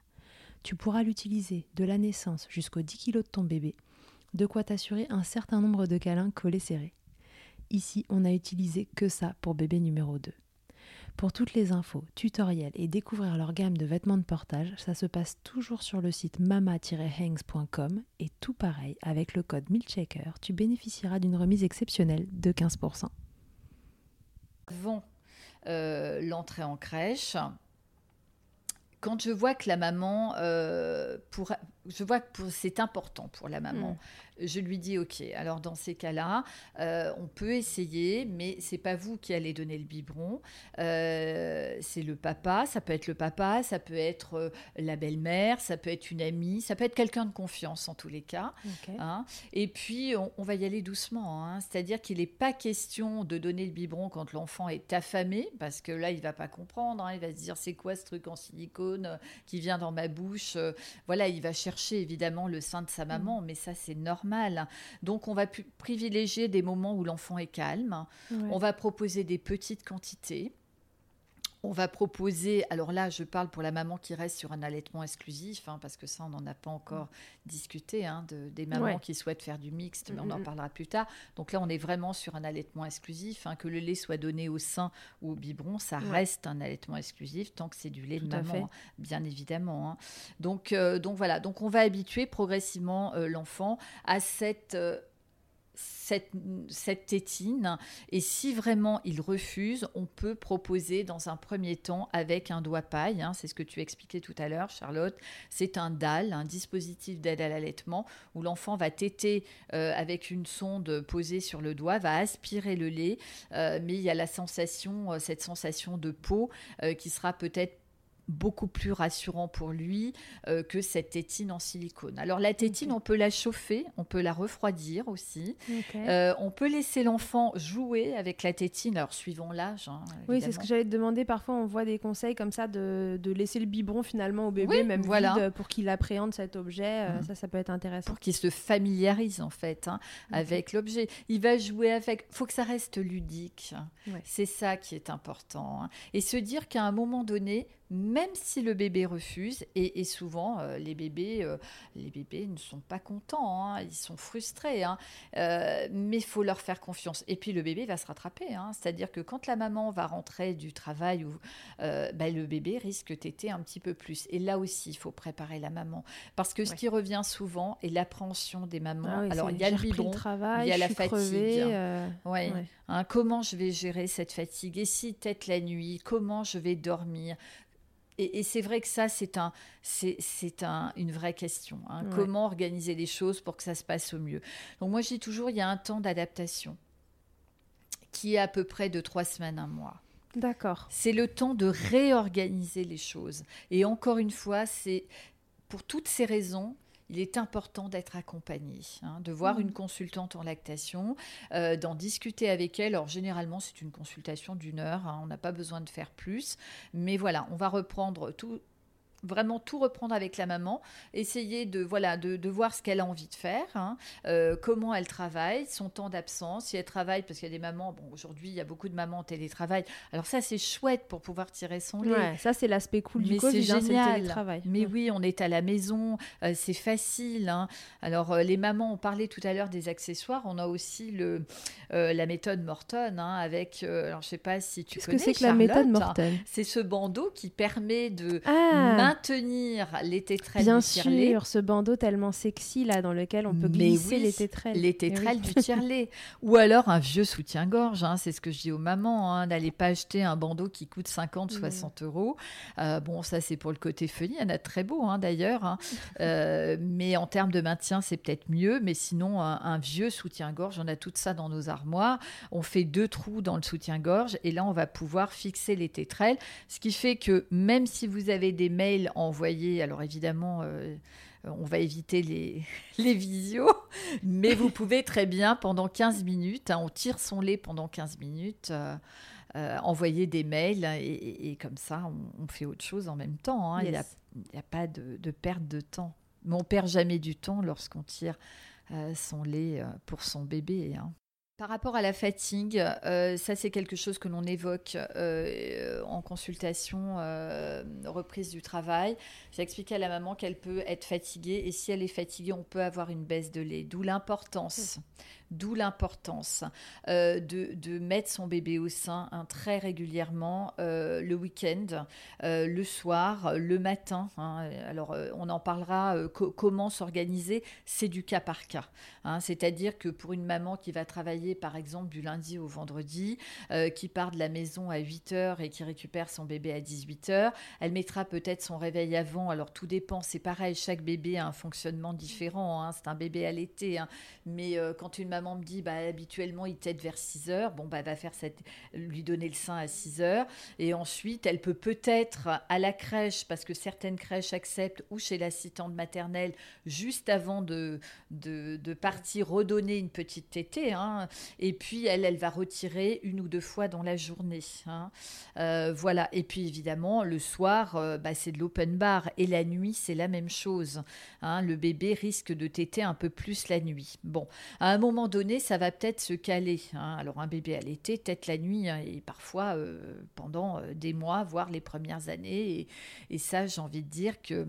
Tu pourras l'utiliser de la naissance jusqu'aux 10 kg de ton bébé, de quoi t'assurer un certain nombre de câlins collés serrés. Ici, on a utilisé que ça pour bébé numéro 2. Pour toutes les infos, tutoriels et découvrir leur gamme de vêtements de portage, ça se passe toujours sur le site mama-hangs.com et tout pareil, avec le code MILCHECKER, tu bénéficieras d'une remise exceptionnelle de 15%. Avant euh, l'entrée en crèche, quand je vois que la maman, euh, pour, je vois que c'est important pour la maman. Mm. Je lui dis ok. Alors dans ces cas-là, euh, on peut essayer, mais c'est pas vous qui allez donner le biberon. Euh, c'est le papa. Ça peut être le papa, ça peut être euh, la belle-mère, ça peut être une amie, ça peut être quelqu'un de confiance en tous les cas. Hein. Et puis on, va y aller doucement. Hein. C'est-à-dire qu'il n'est pas question de donner le biberon quand l'enfant est affamé, parce que là il va pas comprendre. Hein. Il va se dire c'est quoi ce truc en silicone qui vient dans ma bouche. Voilà, il va chercher chercher évidemment le sein de sa maman, mm. mais ça c'est normal. Donc on va privilégier des moments où l'enfant est calme. On va proposer des petites quantités. On va proposer, alors là, je parle pour la maman qui reste sur un allaitement exclusif, hein, parce que ça, on n'en a pas encore discuté, hein, de, des mamans qui souhaitent faire du mixte, mais on en parlera plus tard. Donc là, on est vraiment sur un allaitement exclusif, hein, que le lait soit donné au sein ou au biberon, ça reste un allaitement exclusif tant que c'est du lait de maman, bien évidemment. Donc, euh, donc voilà, donc on va habituer progressivement euh, l'enfant à cette euh, cette, cette, tétine. Et si vraiment il refuse, on peut proposer dans un premier temps avec un doigt paille. Hein, c'est ce que tu expliquais tout à l'heure, Charlotte. C'est un DAL, un dispositif d'aide à l'allaitement, où l'enfant va téter euh, avec une sonde posée sur le doigt, va aspirer le lait, euh, mais il y a la sensation, euh, cette sensation de peau qui sera peut-être beaucoup plus rassurant pour lui euh, que cette tétine en silicone. Alors la tétine, on peut la chauffer, on peut la refroidir aussi. Euh, on peut laisser l'enfant jouer avec la tétine, alors suivant l'âge. Hein, oui, c'est ce que j'allais te demander. Parfois, on voit des conseils comme ça de, laisser le biberon finalement au bébé, même vide, pour qu'il appréhende cet objet. Euh, mhm. Ça, ça peut être intéressant. Pour qu'il se familiarise en fait hein, avec l'objet. Il va jouer avec. faut que ça reste ludique. C'est ça qui est important. Hein. Et se dire qu'à un moment donné, même si le bébé refuse, et, souvent euh, les, bébés, euh, les bébés ne sont pas contents, hein, ils sont frustrés, hein, euh, mais il faut leur faire confiance. Et puis le bébé va se rattraper, hein. c'est-à-dire que quand la maman va rentrer du travail, bah, le bébé risque téter un petit peu plus. Et là aussi, il faut préparer la maman. Parce que ce qui revient souvent est l'appréhension des mamans. Ah Alors il y a le biberon, il y a la fatigue. ouais. comment je vais gérer cette fatigue? Et si tête la nuit, comment je vais dormir? Et, c'est vrai que ça, c'est un, c'est, un, une vraie question. Hein. Comment organiser les choses pour que ça se passe au mieux? Donc moi, je dis toujours, il y a un temps d'adaptation qui est à peu près de trois semaines, un mois. D'accord. C'est le temps de réorganiser les choses. Et encore une fois, c'est pour toutes ces raisons, il est important d'être accompagné, hein, de voir mmh. une consultante en lactation, euh, d'en discuter avec elle. Alors généralement, c'est une consultation d'une heure, hein, on n'a pas besoin de faire plus. Mais voilà, on va reprendre tout, vraiment tout reprendre avec la maman, essayer de voilà de, voir ce qu'elle a envie de faire, hein, euh, comment elle travaille, son temps d'absence, si elle travaille parce qu'il y a des mamans, bon aujourd'hui il y a beaucoup de mamans en télétravail, alors ça c'est chouette pour pouvoir tirer son lait. ça c'est l'aspect cool du Covid, hein, c'est le télétravail. Mais oui, on est à la maison, euh, c'est facile. Hein. Alors euh, les mamans, ont parlé tout à l'heure des accessoires, on a aussi le la méthode Morton avec, alors je sais pas si tu connais. Qu'est-ce que c'est que la méthode Morton? C'est ce bandeau qui permet de ah maintenir les tétrelles Bien du sûr, ce bandeau tellement sexy là dans lequel on peut glisser les tétrelles. Les tétrelles du tire-lait. Ou alors un vieux soutien-gorge, hein, c'est ce que je dis aux mamans, hein, n'allez pas acheter un bandeau qui coûte 50, 60 mm. euros. Euh, bon, ça c'est pour le côté funny, il y en a très beau hein, d'ailleurs. Euh, mais en termes de maintien, c'est peut-être mieux. Mais sinon, un, vieux soutien-gorge, on a tout ça dans nos armoires. On fait deux trous dans le soutien-gorge et là, on va pouvoir fixer les tétrelles. Ce qui fait que même si vous avez des mails envoyé. Alors évidemment, euh, on va éviter les, les visios, mais vous pouvez très bien pendant 15 minutes, hein, on tire son lait pendant 15 minutes. Euh, euh, envoyer des mails et, comme ça on, fait autre chose en même temps. Hein. Il n'y a, pas de, perte de temps. Mais on perd jamais du temps lorsqu'on tire son lait pour son bébé. Hein. Par rapport à la fatigue, euh, ça c'est quelque chose que l'on évoque euh, en consultation euh, reprise du travail. J'ai expliqué à la maman qu'elle peut être fatiguée et si elle est fatiguée, on peut avoir une baisse de lait. D'où l'importance D'où l'importance euh, de, mettre son bébé au sein hein, très régulièrement euh, le week-end, euh, le soir, le matin. Hein. Alors, on en parlera comment s'organiser. C'est du cas par cas. Hein. C'est-à-dire que pour une maman qui va travailler, par exemple, du lundi au vendredi, qui part de la maison à 8 h et qui récupère son bébé à 18 h, elle mettra peut-être son réveil avant. Alors, tout dépend. C'est pareil, chaque bébé a un fonctionnement différent. C'est un bébé à l'été. Mais quand une maman maman me dit, bah, habituellement, il t'aide vers 6 heures. Bon, bah, va faire cette, lui donner le sein à 6 heures. Et ensuite, elle peut peut-être à la crèche, parce que certaines crèches acceptent, ou chez l'assistante maternelle, juste avant de, de, partir, redonner une petite tétée. Hein. Et puis, elle, elle va retirer une ou deux fois dans la journée. Hein. Euh, voilà. Et puis, évidemment, le soir, euh, bah, c'est de l'open bar. Et la nuit, c'est la même chose. Hein. Le bébé risque de téter un peu plus la nuit. Bon, à un moment donné, ça va peut-être se caler. Hein. Alors un bébé à l'été, peut-être la nuit, hein, et parfois euh, pendant euh, des mois, voire les premières années. Et, ça, j'ai envie de dire que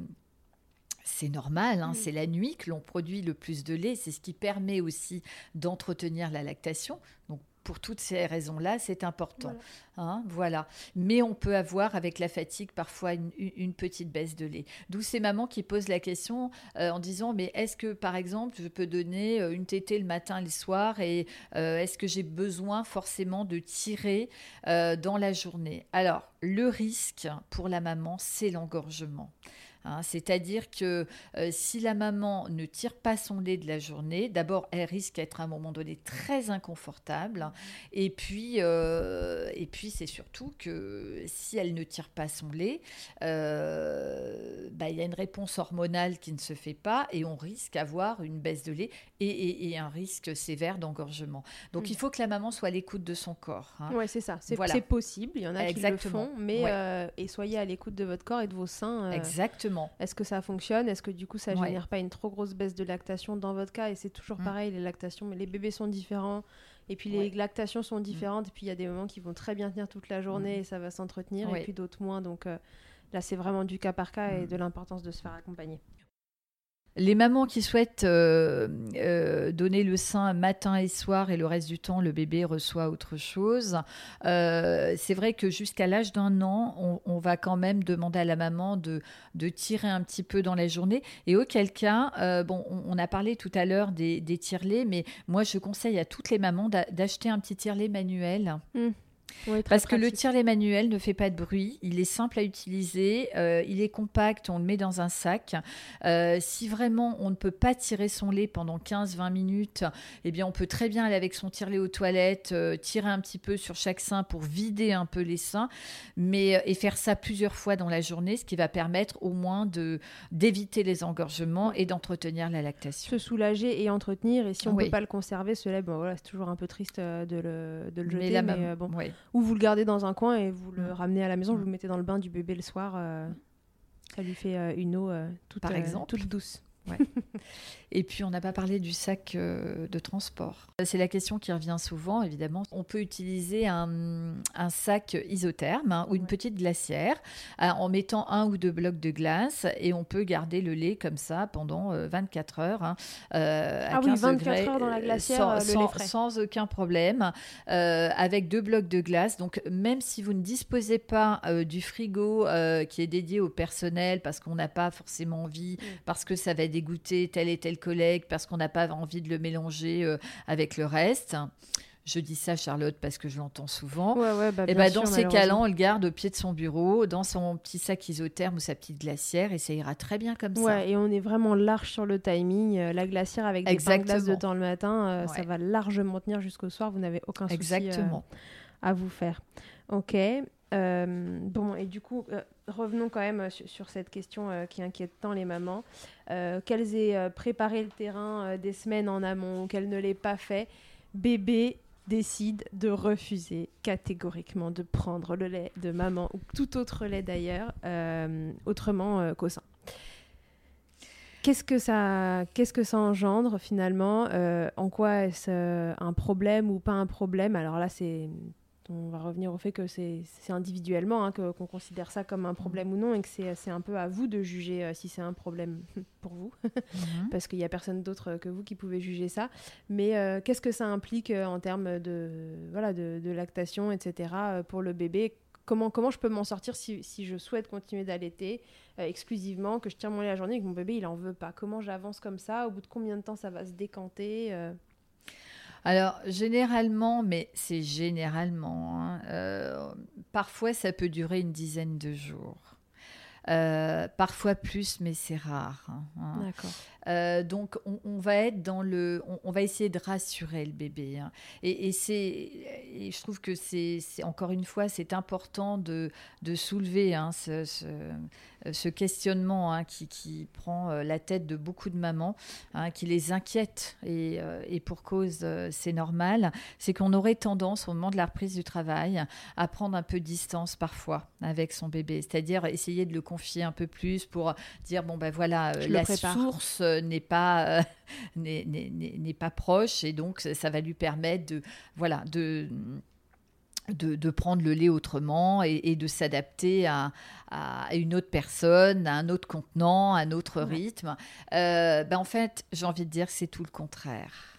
c'est normal, hein. c'est la nuit que l'on produit le plus de lait, c'est ce qui permet aussi d'entretenir la lactation. Donc pour toutes ces raisons-là, c'est important. Hein, voilà. Mais on peut avoir avec la fatigue parfois une, petite baisse de lait. D'où ces mamans qui posent la question euh, en disant mais est-ce que par exemple je peux donner euh, une tétée le matin et le soir et euh, est-ce que j'ai besoin forcément de tirer dans la journée? Alors le risque pour la maman c'est l'engorgement. Hein, c'est-à-dire que euh, si la maman ne tire pas son lait de la journée, d'abord, elle risque d'être à un moment donné très inconfortable. Et puis, euh, et puis c'est surtout que si elle ne tire pas son lait, euh, bah, il y a une réponse hormonale qui ne se fait pas et on risque d'avoir une baisse de lait et, un risque sévère d'engorgement. Donc, il faut que la maman soit à l'écoute de son corps. Hein. Oui, c'est ça. C'est possible. Il y en a qui le font, mais et soyez à l'écoute de votre corps et de vos seins. Exactement. Est-ce que ça fonctionne? Est-ce que du coup ça ne génère pas une trop grosse baisse de lactation dans votre cas? Et c'est toujours mm. pareil, les lactations, mais les bébés sont différents. Et puis les lactations sont mm. différentes. Et puis il y a des moments qui vont très bien tenir toute la journée mm. et ça va s'entretenir. Et puis d'autres moins. Donc euh, là, c'est vraiment du cas par cas et de l'importance de se faire accompagner. Les mamans qui souhaitent euh, euh, donner le sein matin et soir et le reste du temps le bébé reçoit autre chose, euh, c'est vrai que jusqu'à l'âge d'un an, on, va quand même demander à la maman de, tirer un petit peu dans la journée. Et auquel cas, bon, on, a parlé tout à l'heure des, des tire-laits, mais moi je conseille à toutes les mamans d'acheter un petit tire-lait manuel. Mmh. Parce que le tire-lait manuel ne fait pas de bruit, il est simple à utiliser, euh, il est compact, on le met dans un sac. Euh, si vraiment on ne peut pas tirer son lait pendant 15-20 minutes, eh bien on peut très bien aller avec son tire-lait aux toilettes, euh, tirer un petit peu sur chaque sein pour vider un peu les seins, mais et faire ça plusieurs fois dans la journée, ce qui va permettre au moins de d'éviter les engorgements et d'entretenir la lactation. Se soulager et entretenir, et si on ne peut pas le conserver, ce lait, bon voilà, c'est toujours un peu triste de le, de le jeter, mais, bon ou vous le gardez dans un coin et vous le mm. ramenez à la maison, vous le mettez dans le bain du bébé le soir. Euh, ça lui fait euh, une eau euh, toute, Par exemple. toute douce. Et puis, on n'a pas parlé du sac euh, de transport. C'est la question qui revient souvent, évidemment. On peut utiliser un, sac isotherme hein, ou une petite glacière euh, en mettant un ou deux blocs de glace et on peut garder le lait comme ça pendant 24 euh, heures. Hein, à ah oui, 24 heures dans la glacière, sans, aucun problème, avec deux blocs de glace. Donc, même si vous ne disposez pas du frigo qui est dédié au personnel parce qu'on n'a pas forcément envie, mm. parce que ça va dégoûter tel et tel collègue parce qu'on n'a pas envie de le mélanger euh, avec le reste. Je dis ça, Charlotte, parce que je l'entends souvent. Ouais, bah, et bah, dans ces cas-là, on le garde au pied de son bureau, dans son petit sac isotherme ou sa petite glacière, et ça ira très bien comme ça. Et on est vraiment large sur le timing. Euh, la glacière avec des pains de glace de temps le matin, euh, ça va largement tenir jusqu'au soir. Vous n'avez aucun souci Exactement. à vous faire. Ok. Bon, et du coup, revenons quand même sur, cette question qui inquiète tant les mamans. Euh, qu'elles aient euh, préparé le terrain euh, des semaines en amont ou qu'elles ne l'aient pas fait, bébé décide de refuser catégoriquement de prendre le lait de maman ou tout autre lait d'ailleurs, autrement qu'au sein. Qu'est-ce que ça, qu'est-ce que ça engendre finalement En quoi est-ce un problème ou pas un problème? Alors là, c'est on va revenir au fait que c'est individuellement hein, qu'on considère ça comme un problème ou non et que c'est un peu à vous de juger euh, si c'est un problème pour vous, mhm. parce qu'il n'y a personne d'autre que vous qui pouvez juger ça. Mais euh, qu'est-ce que ça implique euh, en termes de, voilà, de, lactation, etc. pour le bébé? Comment, comment je peux m'en sortir si, si, je souhaite continuer d'allaiter exclusivement, que je tire mon lait la journée et que mon bébé il en veut pas? Comment j'avance comme ça? Au bout de combien de temps ça va se décanter alors, généralement, mais c'est généralement, hein, euh, parfois ça peut durer une dizaine de jours. Euh, parfois plus, mais c'est rare. Hein, hein. Euh, donc, on, va être dans le, on, va essayer de rassurer le bébé. Et, c'est, je trouve que c'est, encore une fois, c'est important de, de soulever ce, euh, ce questionnement hein, qui, prend euh, la tête de beaucoup de mamans, hein, qui les inquiète, et, euh, pour cause, c'est normal, c'est qu'on aurait tendance, au moment de la reprise du travail, à prendre un peu de distance parfois avec son bébé, c'est-à-dire essayer de le confier un peu plus pour dire, bon ben voilà, la source n'est pas... n'est pas proche et donc ça va lui permettre de voilà de de, prendre le lait autrement et, de s'adapter à, une autre personne, à un autre contenant, à un autre rythme. Euh, ben en fait, j'ai envie de dire que c'est tout le contraire.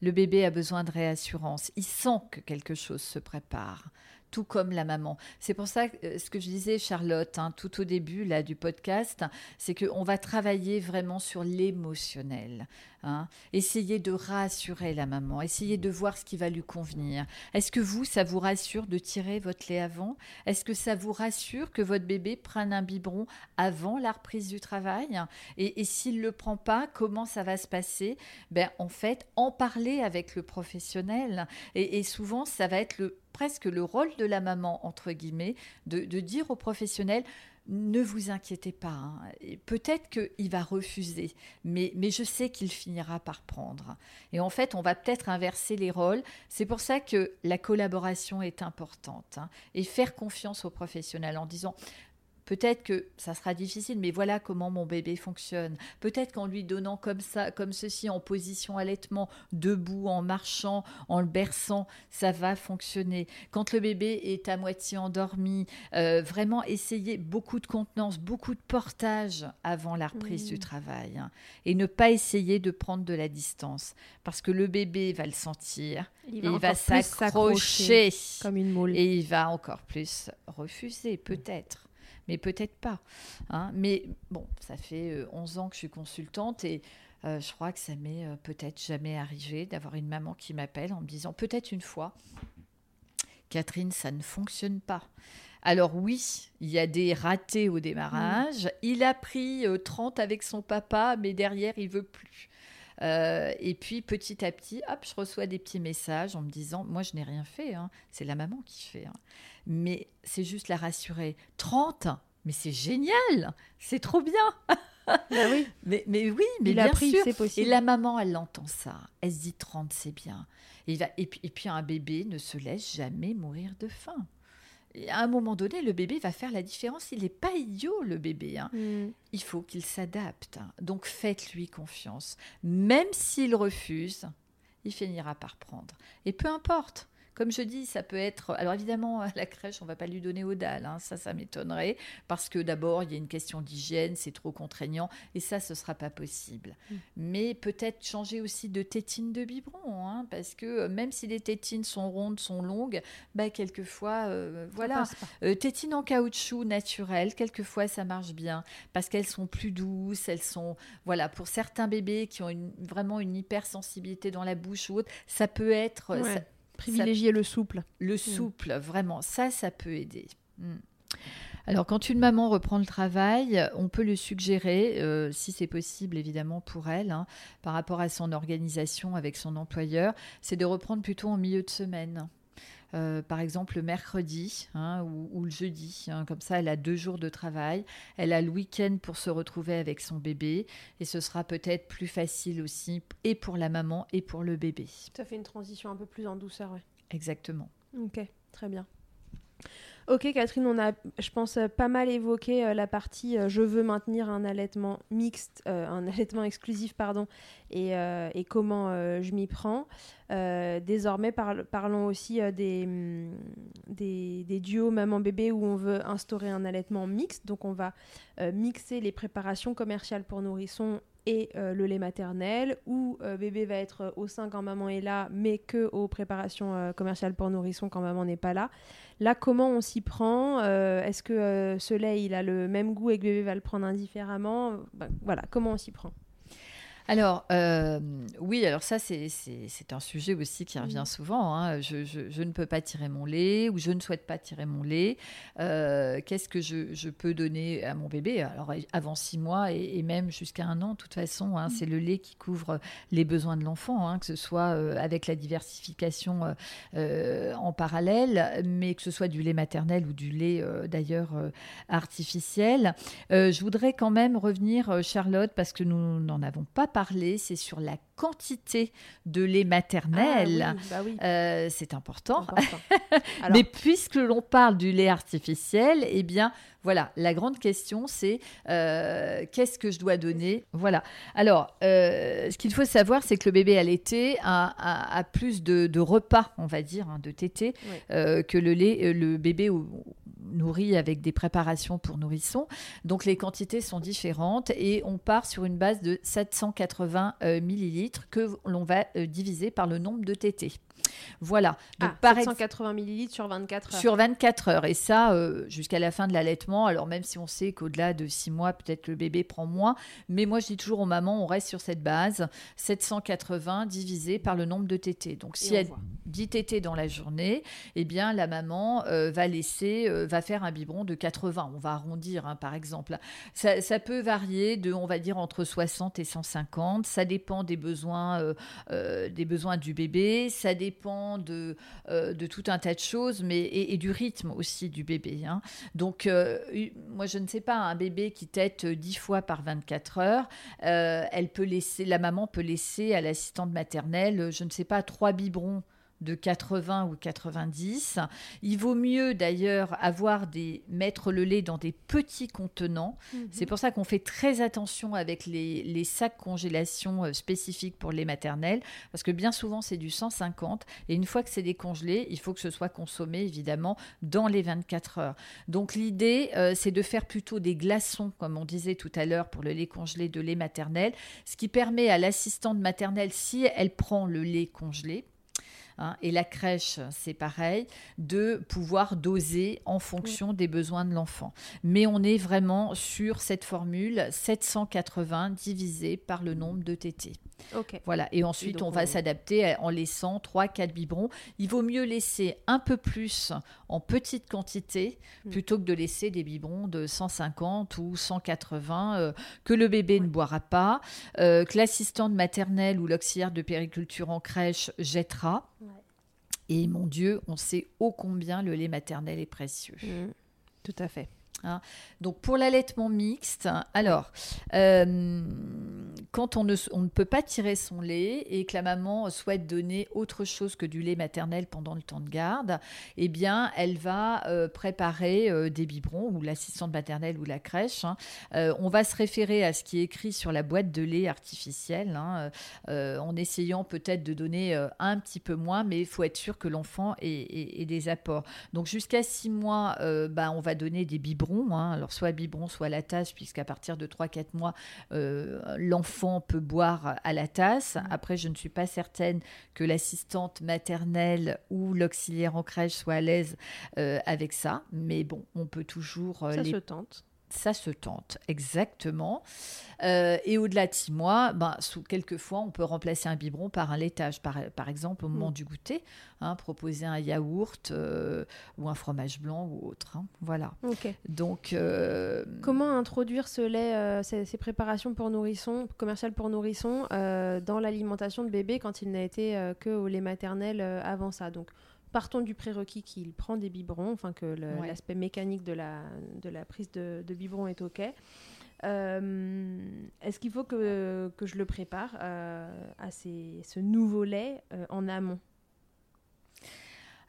Le bébé a besoin de réassurance. Il sent que quelque chose se prépare tout comme la maman. C'est pour ça que euh, ce que je disais, Charlotte, hein, tout au début là, du podcast, c'est qu'on va travailler vraiment sur l'émotionnel. Hein. Essayez de rassurer la maman, essayez de voir ce qui va lui convenir. Est-ce que vous, ça vous rassure de tirer votre lait avant? Est-ce que ça vous rassure que votre bébé prenne un biberon avant la reprise du travail? Et, s'il ne le prend pas, comment ça va se passer? Ben, En fait, en parler avec le professionnel. Et, souvent, ça va être presque le rôle de la maman, entre guillemets, de dire au professionnel, ne vous inquiétez pas. Hein. Peut-être qu'il va refuser, mais, mais je sais qu'il finira par prendre. Et en fait, on va peut-être inverser les rôles. C'est pour ça que la collaboration est importante. Hein. Et faire confiance aux professionnels en disant Peut-être que ça sera difficile, mais voilà comment mon bébé fonctionne. Peut-être qu'en lui donnant comme ça, comme ceci, en position allaitement, debout, en marchant, en le berçant, ça va fonctionner. Quand le bébé est à moitié endormi, euh, vraiment essayer beaucoup de contenance, beaucoup de portage avant la reprise du travail. Hein. et ne pas essayer de prendre de la distance. Parce que le bébé va le sentir, il va, il va s'accrocher comme une moule. Et il va encore plus refuser, peut-être mais peut-être pas. Hein. Mais bon, ça fait 11 euh, ans que je suis consultante et euh, je crois que ça m'est euh, peut-être jamais arrivé d'avoir une maman qui m'appelle en me disant peut-être une fois, Catherine, ça ne fonctionne pas. Alors oui, il y a des ratés au démarrage. Mm. Il a pris 30 avec son papa, mais derrière, il veut plus. Et puis petit à petit, hop, je reçois des petits messages en me disant, moi je n'ai rien fait, hein. c'est la maman qui fait. Hein mais c'est juste la rassurer. 30 mais c'est génial, c'est trop bien. Bah oui. mais, mais oui, mais bien sûr. Et la maman, elle entend ça. Elle se dit 30, c'est bien. Et, va, et, puis, et puis un bébé ne se laisse jamais mourir de faim. À un moment donné, le bébé va faire la différence. Il n'est pas idiot, le bébé. Hein. Mm. Il faut qu'il s'adapte. Donc faites-lui confiance. Même s'il refuse, il finira par prendre. Et peu importe. Comme je dis, ça peut être. Alors évidemment, la crèche, on va pas lui donner au dalle. Hein. Ça, ça m'étonnerait. Parce que d'abord, il y a une question d'hygiène, c'est trop contraignant. Et ça, ce sera pas possible. Mm. Mais peut-être changer aussi de tétine de biberon. Hein, parce que euh, même si les tétines sont rondes, sont longues, bah, quelquefois, euh, voilà. Euh, tétine en caoutchouc naturel, quelquefois, ça marche bien. Parce qu'elles sont plus douces. Elles sont. Voilà, pour certains bébés qui ont une, vraiment une hypersensibilité dans la bouche ou autre, ça peut être. Privilégier le souple. Le mm. souple, vraiment, ça, ça peut aider. Mm. Alors, quand une maman reprend le travail, on peut le suggérer, euh, si c'est possible évidemment pour elle, hein, par rapport à son organisation avec son employeur, c'est de reprendre plutôt en milieu de semaine. Euh, par exemple le mercredi hein, ou, le jeudi. Hein. comme ça, elle a deux jours de travail. Elle a le week-end pour se retrouver avec son bébé. Et ce sera peut-être plus facile aussi, et pour la maman et pour le bébé. Ça fait une transition un peu plus en douceur, oui. Exactement. Ok, très bien. Ok Catherine, on a, je pense, euh, pas mal évoqué euh, la partie euh, je veux maintenir un allaitement mixte, un allaitement exclusif, pardon, et, comment je m'y prends. désormais, parlons aussi des, mm, des, des, duos maman-bébé où on veut instaurer un allaitement mixte. Donc on va mixer les préparations commerciales pour nourrissons et le lait maternel, où bébé va être au sein quand maman est là, mais que aux préparations commerciales pour nourrissons quand maman n'est pas là. Là, comment on s'y prend? Est-ce que ce lait, il a le même goût et que bébé va le prendre indifféremment? Ben, Voilà, comment on s'y prend? Alors, euh, oui, alors ça, c'est un sujet aussi qui revient mm. souvent. Hein. Je, ne peux pas tirer mon lait ou je ne souhaite pas tirer mon lait. Euh, qu'est-ce que je, peux donner à mon bébé? Alors, avant six mois et, même jusqu'à un an, de toute façon, hein, mm. c'est le lait qui couvre les besoins de l'enfant, hein, que ce soit euh, avec la diversification en parallèle, mais que ce soit du lait maternel ou du lait d'ailleurs artificiel. je voudrais quand même revenir, Charlotte, parce que nous n'en avons pas parlé c'est sur la quantité de lait maternel. Ah bah euh, c'est important. Mais puisque l'on parle du lait artificiel, eh bien, voilà, la grande question, c'est euh, qu'est-ce que je dois donner? Voilà. Alors, euh, ce qu'il faut savoir, c'est que le bébé allaité a, a, plus de, repas, on va dire, hein, de tétés, que le lait, le bébé nourri avec des préparations pour nourrissons. Donc les quantités sont différentes et on part sur une base de 780 euh, millilitres que l'on va euh, diviser par le nombre de tétés. Voilà. Donc, ah, 780 millilitres sur 24 heures. Sur 24 heures. Et ça, euh, jusqu'à la fin de l'allaitement. Alors, même si on sait qu'au-delà de 6 mois, peut-être le bébé prend moins. Mais moi, je dis toujours aux mamans, on reste sur cette base. 780 divisé par le nombre de tétés. Donc, si elle 10 tétés dans la journée, eh bien, la maman euh, va laisser, euh, va faire un biberon de 80. On va arrondir, hein, par exemple. Ça, ça, peut varier de, on va dire, entre 60 et 150. Ça dépend des besoins, des besoins du bébé. Ça dépend dépend de, euh, de tout un tas de choses, mais et, du rythme aussi du bébé. Hein. Donc, euh, moi, je ne sais pas, un bébé qui tète 10 fois par 24 heures, euh, elle peut laisser, la maman peut laisser à l'assistante maternelle, je ne sais pas, trois biberons de 80 ou 90. Il vaut mieux d'ailleurs avoir des mettre le lait dans des petits contenants. Mhm. C'est pour ça qu'on fait très attention avec les, sacs congélation euh, spécifiques pour les maternelles parce que bien souvent c'est du 150 et une fois que c'est décongelé, il faut que ce soit consommé évidemment dans les 24 heures. Donc l'idée euh, c'est de faire plutôt des glaçons comme on disait tout à l'heure pour le lait congelé de lait maternel, ce qui permet à l'assistante maternelle si elle prend le lait congelé Hein, et la crèche, c'est pareil, de pouvoir doser en fonction des besoins de l'enfant. Mais on est vraiment sur cette formule 780 divisé par le nombre de tétés. Voilà. Et ensuite, on va s'adapter en laissant 3-4 biberons. Il vaut mieux laisser un peu plus en petite quantité mm. plutôt que de laisser des biberons de 150 ou 180 euh, que le bébé ne boira pas, euh, que l'assistante maternelle ou l'auxiliaire de périculture en crèche jettera. Et mon Dieu, on sait ô combien le lait maternel est précieux. Mm. Tout à fait. Hein. Donc pour l'allaitement mixte, alors euh, quand on ne, peut pas tirer son lait et que la maman souhaite donner autre chose que du lait maternel pendant le temps de garde, eh bien elle va euh, préparer euh, des biberons ou l'assistante maternelle ou la crèche. Hein. on va se référer à ce qui est écrit sur la boîte de lait artificiel, hein, en essayant peut-être de donner un petit peu moins, mais il faut être sûr que l'enfant ait, des apports. Donc jusqu'à six mois, bah, on va donner des biberons Hein. alors soit biberon, soit la tasse, puisqu'à partir de 3-4 mois, euh, l'enfant peut boire à la tasse. Mmh. Après, je ne suis pas certaine que l'assistante maternelle ou l'auxiliaire en crèche soit à l'aise euh, avec ça, mais bon, on peut toujours... Euh, ça se tente ça se tente, exactement. Euh, et au-delà de six mois, ben, sous, quelquefois, on peut remplacer un biberon par un laitage. Par, par exemple, au moment mm. du goûter, hein, proposer un yaourt euh, ou un fromage blanc ou autre. Hein. voilà. Donc, euh, Comment introduire ce lait, ces, ces, préparations pour nourrissons, commerciales pour nourrissons, dans l'alimentation de bébé quand il n'a été que au lait maternel avant ça? Donc, partons du prérequis qu'il prend des biberons, enfin que l'aspect mécanique de la, de la prise de, de biberon est OK. Euh, est-ce qu'il faut que, que, je le prépare euh, à ce nouveau lait euh, en amont?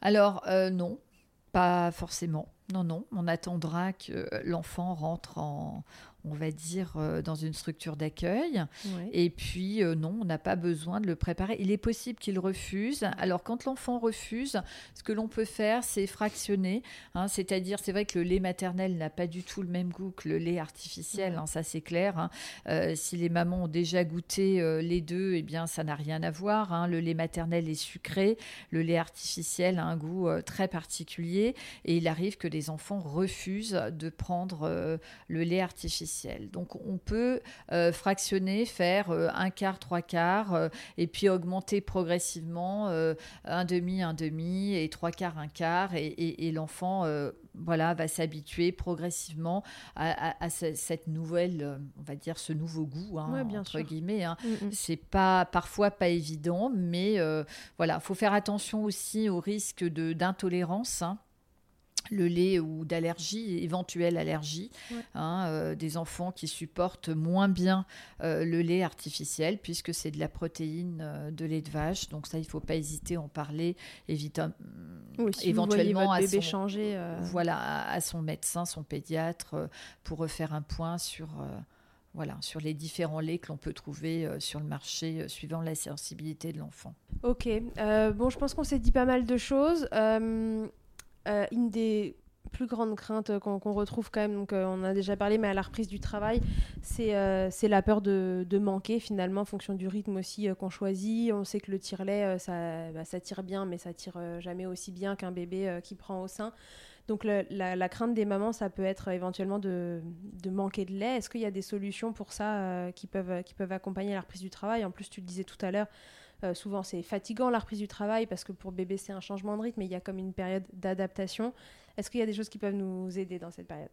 Alors, non. Pas forcément. Non, non. On attendra que l'enfant rentre en, on va dire, euh, dans une structure d'accueil. Et puis, euh, non, on n'a pas besoin de le préparer. Il est possible qu'il refuse. Alors, quand l'enfant refuse, ce que l'on peut faire, c'est fractionner. Hein. C'est-à-dire, c'est vrai que le lait maternel n'a pas du tout le même goût que le lait artificiel, hein, ça c'est clair. Hein. Euh, si les mamans ont déjà goûté les deux, eh bien, ça n'a rien à voir. Le lait maternel est sucré, le lait artificiel a un goût très particulier. Et il arrive que les enfants refusent de prendre le lait artificiel donc on peut euh, fractionner, faire euh, un quart, trois quarts, euh, et puis augmenter progressivement un demi, un demi, et trois quarts, un quart, et, l'enfant voilà, va s'habituer progressivement à, cette nouvelle, on va dire, ce nouveau goût, hein, entre guillemets. Hein. Mm, mm. C'est pas parfois pas évident, mais voilà, faut faire attention aussi au risque d'intolérance. Hein le lait ou d'allergie, éventuelle allergie, hein, euh, des enfants qui supportent moins bien euh, le lait artificiel puisque c'est de la protéine euh, de lait de vache. Donc ça, il ne faut pas hésiter à en parler, éventuellement à son, changer, voilà, à, son médecin, son pédiatre, pour refaire un point sur voilà, sur les différents laits que l'on peut trouver sur le marché suivant la sensibilité de l'enfant. Ok, bon, je pense qu'on s'est dit pas mal de choses. Euh, une des plus grandes craintes qu'on retrouve quand même, donc euh, on a déjà parlé, mais à la reprise du travail, c'est euh, la peur de, manquer finalement en fonction du rythme aussi qu'on choisit. On sait que le tire-lait, ça, bah, ça tire bien, mais ça tire jamais aussi bien qu'un bébé qui prend au sein. Donc la, crainte des mamans, ça peut être éventuellement de, de manquer de lait. Est-ce qu'il y a des solutions pour ça qui, peuvent, qui peuvent accompagner la reprise du travail? En plus, tu le disais tout à l'heure, euh, souvent, c'est fatigant la reprise du travail parce que pour bébé, c'est un changement de rythme, mais il y a comme une période d'adaptation. Est-ce qu'il y a des choses qui peuvent nous aider dans cette période?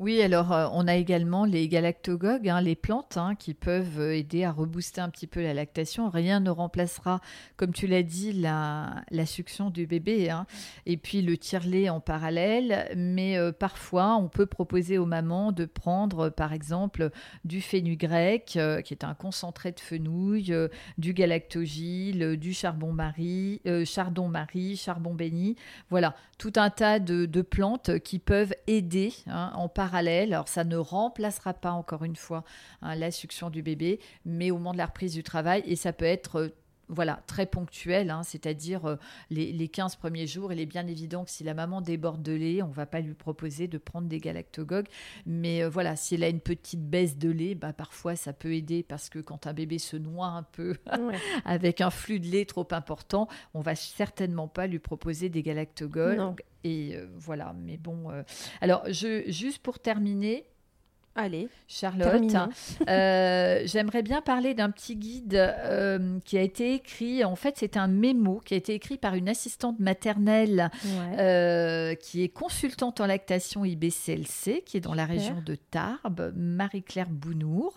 Oui, alors euh, on a également les galactogogues, hein, les plantes hein, qui peuvent euh, aider à rebooster un petit peu la lactation. Rien ne remplacera, comme tu l'as dit, la, succion du bébé hein. et puis le tire-lait en parallèle. Mais euh, parfois, on peut proposer aux mamans de prendre, par exemple, du fenugrec, qui est un concentré de fenouil, du galactogile, du charbon-marie, chardon-marie, charbon béni. Voilà, tout un tas de, de plantes qui peuvent aider en parallèle alors, ça ne remplacera pas, encore une fois, hein, la succion du bébé, mais au moment de la reprise du travail, et ça peut être euh, voilà, très ponctuel, hein, c'est-à-dire euh, les, 15 premiers jours. Il est bien évident que si la maman déborde de lait, on ne va pas lui proposer de prendre des galactogogues. Mais euh, voilà, si elle a une petite baisse de lait, bah, parfois ça peut aider parce que quand un bébé se noie un peu avec un flux de lait trop important, on va certainement pas lui proposer des galactogogues. Et euh, voilà, mais bon. Alors, je, juste pour terminer, Allez, Charlotte. Euh, j'aimerais bien parler d'un petit guide euh, qui a été écrit. En fait, c'est un mémo qui a été écrit par une assistante maternelle euh, qui est consultante en lactation IBCLC, qui est dans la région de Tarbes, Marie-Claire Bounour,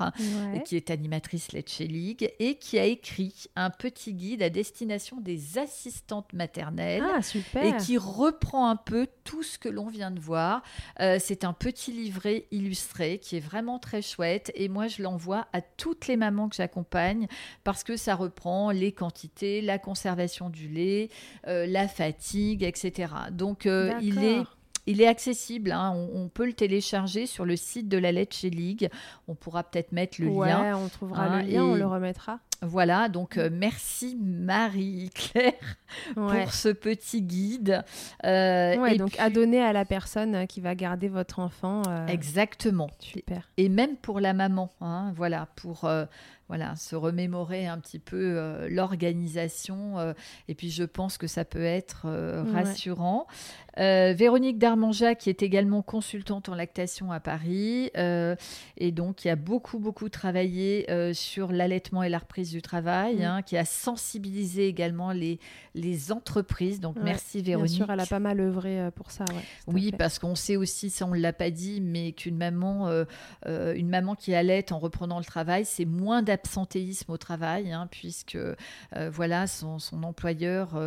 qui est animatrice Letche League et qui a écrit un petit guide à destination des assistantes maternelles ah, super. et qui reprend un peu tout ce que l'on vient de voir. c'est un petit livret illustré qui est vraiment très chouette. Et moi, je l'envoie à toutes les mamans que j'accompagne parce que ça reprend les quantités, la conservation du lait, euh, la fatigue, etc. Donc, euh, il est il est accessible, hein. on, peut le télécharger sur le site de la Let's League. On pourra peut-être mettre le lien. on trouvera le hein, lien, on le remettra. Voilà, donc euh, merci Marie-Claire pour ce petit guide. Euh, et donc à donner à la personne qui va garder votre enfant. Euh, Exactement. Super. Et même pour la maman, hein, voilà, pour voilà, se remémorer un petit peu l'organisation. et puis je pense que ça peut être rassurant. Véronique Darmanja, qui est également consultante en lactation à Paris, et donc qui a beaucoup, beaucoup travaillé sur l'allaitement et la reprise du travail, mm. hein, qui a sensibilisé également les, les entreprises. Donc merci Véronique. Bien sûr, elle a pas mal œuvré euh, pour ça. oui, parce qu'on sait aussi, ça on ne l'a pas dit, mais qu'une maman, euh, euh, une maman qui allait en reprenant le travail, c'est moins d'absentéisme au travail, hein, puisque voilà, son, son employeur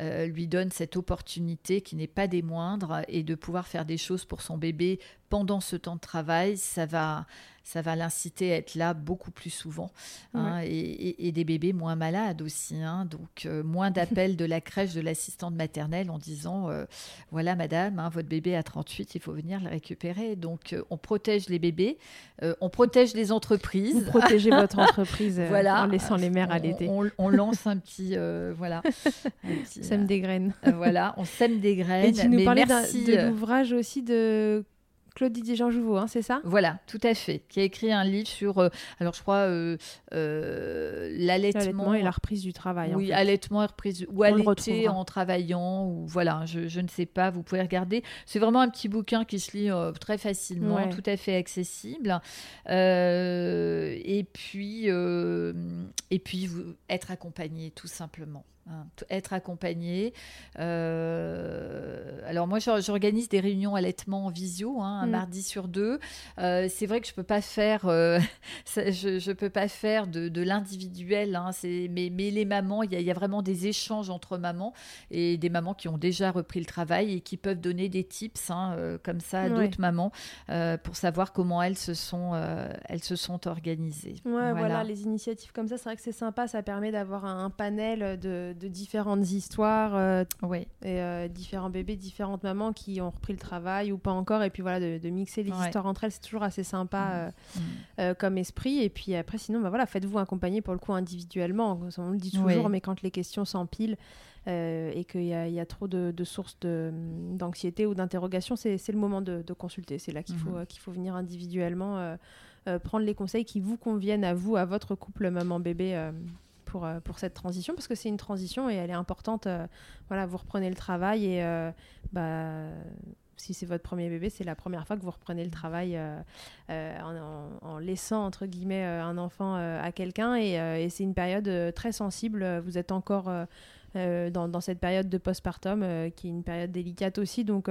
lui donne cette opportunité qui n'est pas des moindres et de pouvoir faire des choses pour son bébé pendant ce temps de travail, ça va, ça va l'inciter à être là beaucoup plus souvent. Hein, et, des bébés moins malades aussi. Hein. donc, euh, moins d'appels de la crèche, de l'assistante maternelle en disant euh, Voilà, madame, hein, votre bébé a 38, il faut venir le récupérer. Donc, euh, on protège les bébés, on protège les entreprises. Vous protégez votre entreprise voilà. en laissant les mères allaiter. On, on, lance un petit. voilà. sème des graines. voilà, on sème des graines. Et tu nous parlais de l'ouvrage aussi de Claude Didier Jean Jouveau, hein, c'est ça? Voilà, tout à fait. Qui a écrit un livre sur, euh, alors je crois, euh, euh, l'allaitement. et la reprise du travail. Oui, allaitement et reprise. Ou allaiter en travaillant, ou voilà, je, ne sais pas, vous pouvez regarder. C'est vraiment un petit bouquin qui se lit très facilement, tout à fait accessible. et puis, et puis vous, être accompagné, tout simplement. Hein, être accompagné. Euh, alors moi, j'organise des réunions allaitement en visio, hein, un mm. mardi sur deux. Euh, c'est vrai que je peux pas faire, euh, je, ne peux pas faire de, l'individuel. Hein, mais, mais, les mamans, il y, a vraiment des échanges entre mamans et des mamans qui ont déjà repris le travail et qui peuvent donner des tips comme ça à d'autres mamans pour savoir comment elles se sont, elles se sont organisées. Ouais, voilà. les initiatives comme ça, c'est vrai que c'est sympa. Ça permet d'avoir un panel de de, différentes histoires euh, et euh, différents bébés, différentes mamans qui ont repris le travail ou pas encore. Et puis voilà, de, mixer les histoires entre elles, c'est toujours assez sympa mm. Euh, mm. comme esprit. Et puis après, sinon, bah, voilà, faites-vous accompagner pour le coup individuellement. On le dit toujours, mais quand les questions s'empilent. et qu'il y, y, a trop de, sources d'anxiété ou d'interrogation, c'est le moment de, consulter. C'est là qu'il faut, mm-hmm. qu'il faut venir individuellement prendre les conseils qui vous conviennent à vous, à votre couple maman-bébé pour, euh, pour cette transition parce que c'est une transition et elle est importante. Euh, voilà, vous reprenez le travail et euh, bah, si c'est votre premier bébé, c'est la première fois que vous reprenez le travail en, laissant entre guillemets un enfant à quelqu'un et, c'est une période très sensible. Vous êtes encore dans, dans, cette période de postpartum qui est une période délicate aussi, donc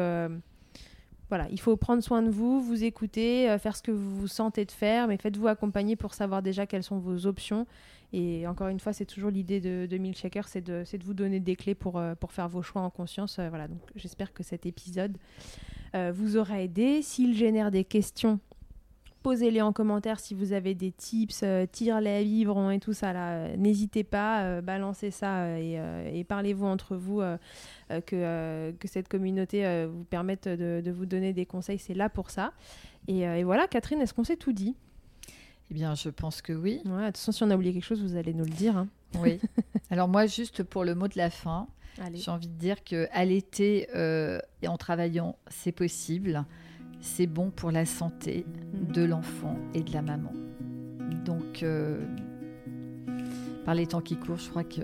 voilà, il faut prendre soin de vous, vous écouter, faire ce que vous vous sentez de faire, mais faites-vous accompagner pour savoir déjà quelles sont vos options et encore une fois, c'est toujours l'idée de, de Milkshaker, c'est de, vous donner des clés pour, euh, pour faire vos choix en conscience. Euh, voilà, donc j'espère que cet épisode euh, vous aura aidé. S'il génère des questions, posez-les en commentaire si vous avez des tips, tire-les à vivre et tout ça. N'hésitez pas, balancez ça et, parlez-vous entre vous. que, cette communauté vous permette de, vous donner des conseils, c'est là pour ça. Et voilà, Catherine, est-ce qu'on s'est tout dit? Eh bien, je pense que oui. Ouais, de toute façon, si on a oublié quelque chose, vous allez nous le dire. Hein. Oui. Alors moi, juste pour le mot de la fin, j'ai envie de dire que allaiter euh, et en travaillant, c'est possible. C'est bon pour la santé mm. de l'enfant et de la maman. Donc, euh, par les temps qui courent, je crois que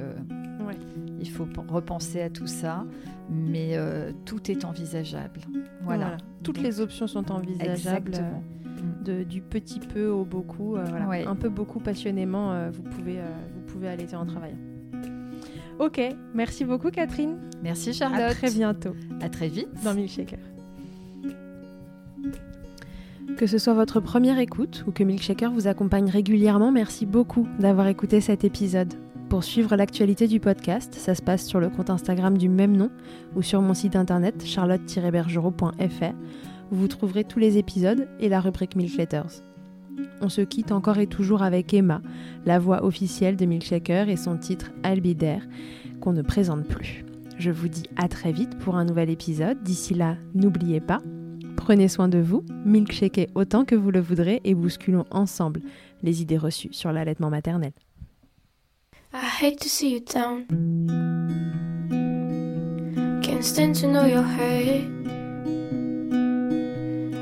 il faut repenser à tout ça, mais euh, tout est envisageable. Voilà. Toutes les options sont envisageables. Exactement du petit peu au beaucoup, euh, un peu beaucoup passionnément, euh, vous, pouvez, euh, vous pouvez allaiter en travaillant. Ok, merci beaucoup Catherine. Merci Charlotte. À très bientôt. À très vite. Dans Milkshaker. Que ce soit votre première écoute ou que Milkshaker vous accompagne régulièrement, merci beaucoup d'avoir écouté cet épisode. Pour suivre l'actualité du podcast, ça se passe sur le compte Instagram du même nom ou sur mon site internet charlotte-bergerot.fr vous trouverez tous les épisodes et la rubrique Milk Letters. On se quitte encore et toujours avec Emma, la voix officielle de Milkshaker et son titre Albidaire, qu'on ne présente plus. Je vous dis à très vite pour un nouvel épisode. D'ici là, n'oubliez pas, prenez soin de vous, milkshakez autant que vous le voudrez et bousculons ensemble les idées reçues sur l'allaitement maternel.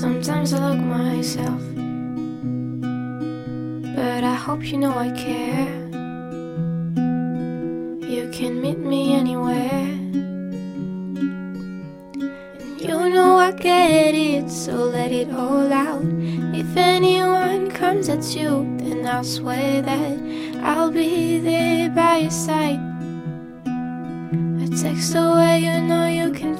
Sometimes I look myself, but I hope you know I care. You can meet me anywhere. And you know I get it, so let it all out. If anyone comes at you, then I'll swear that I'll be there by your side. A text away, you know you can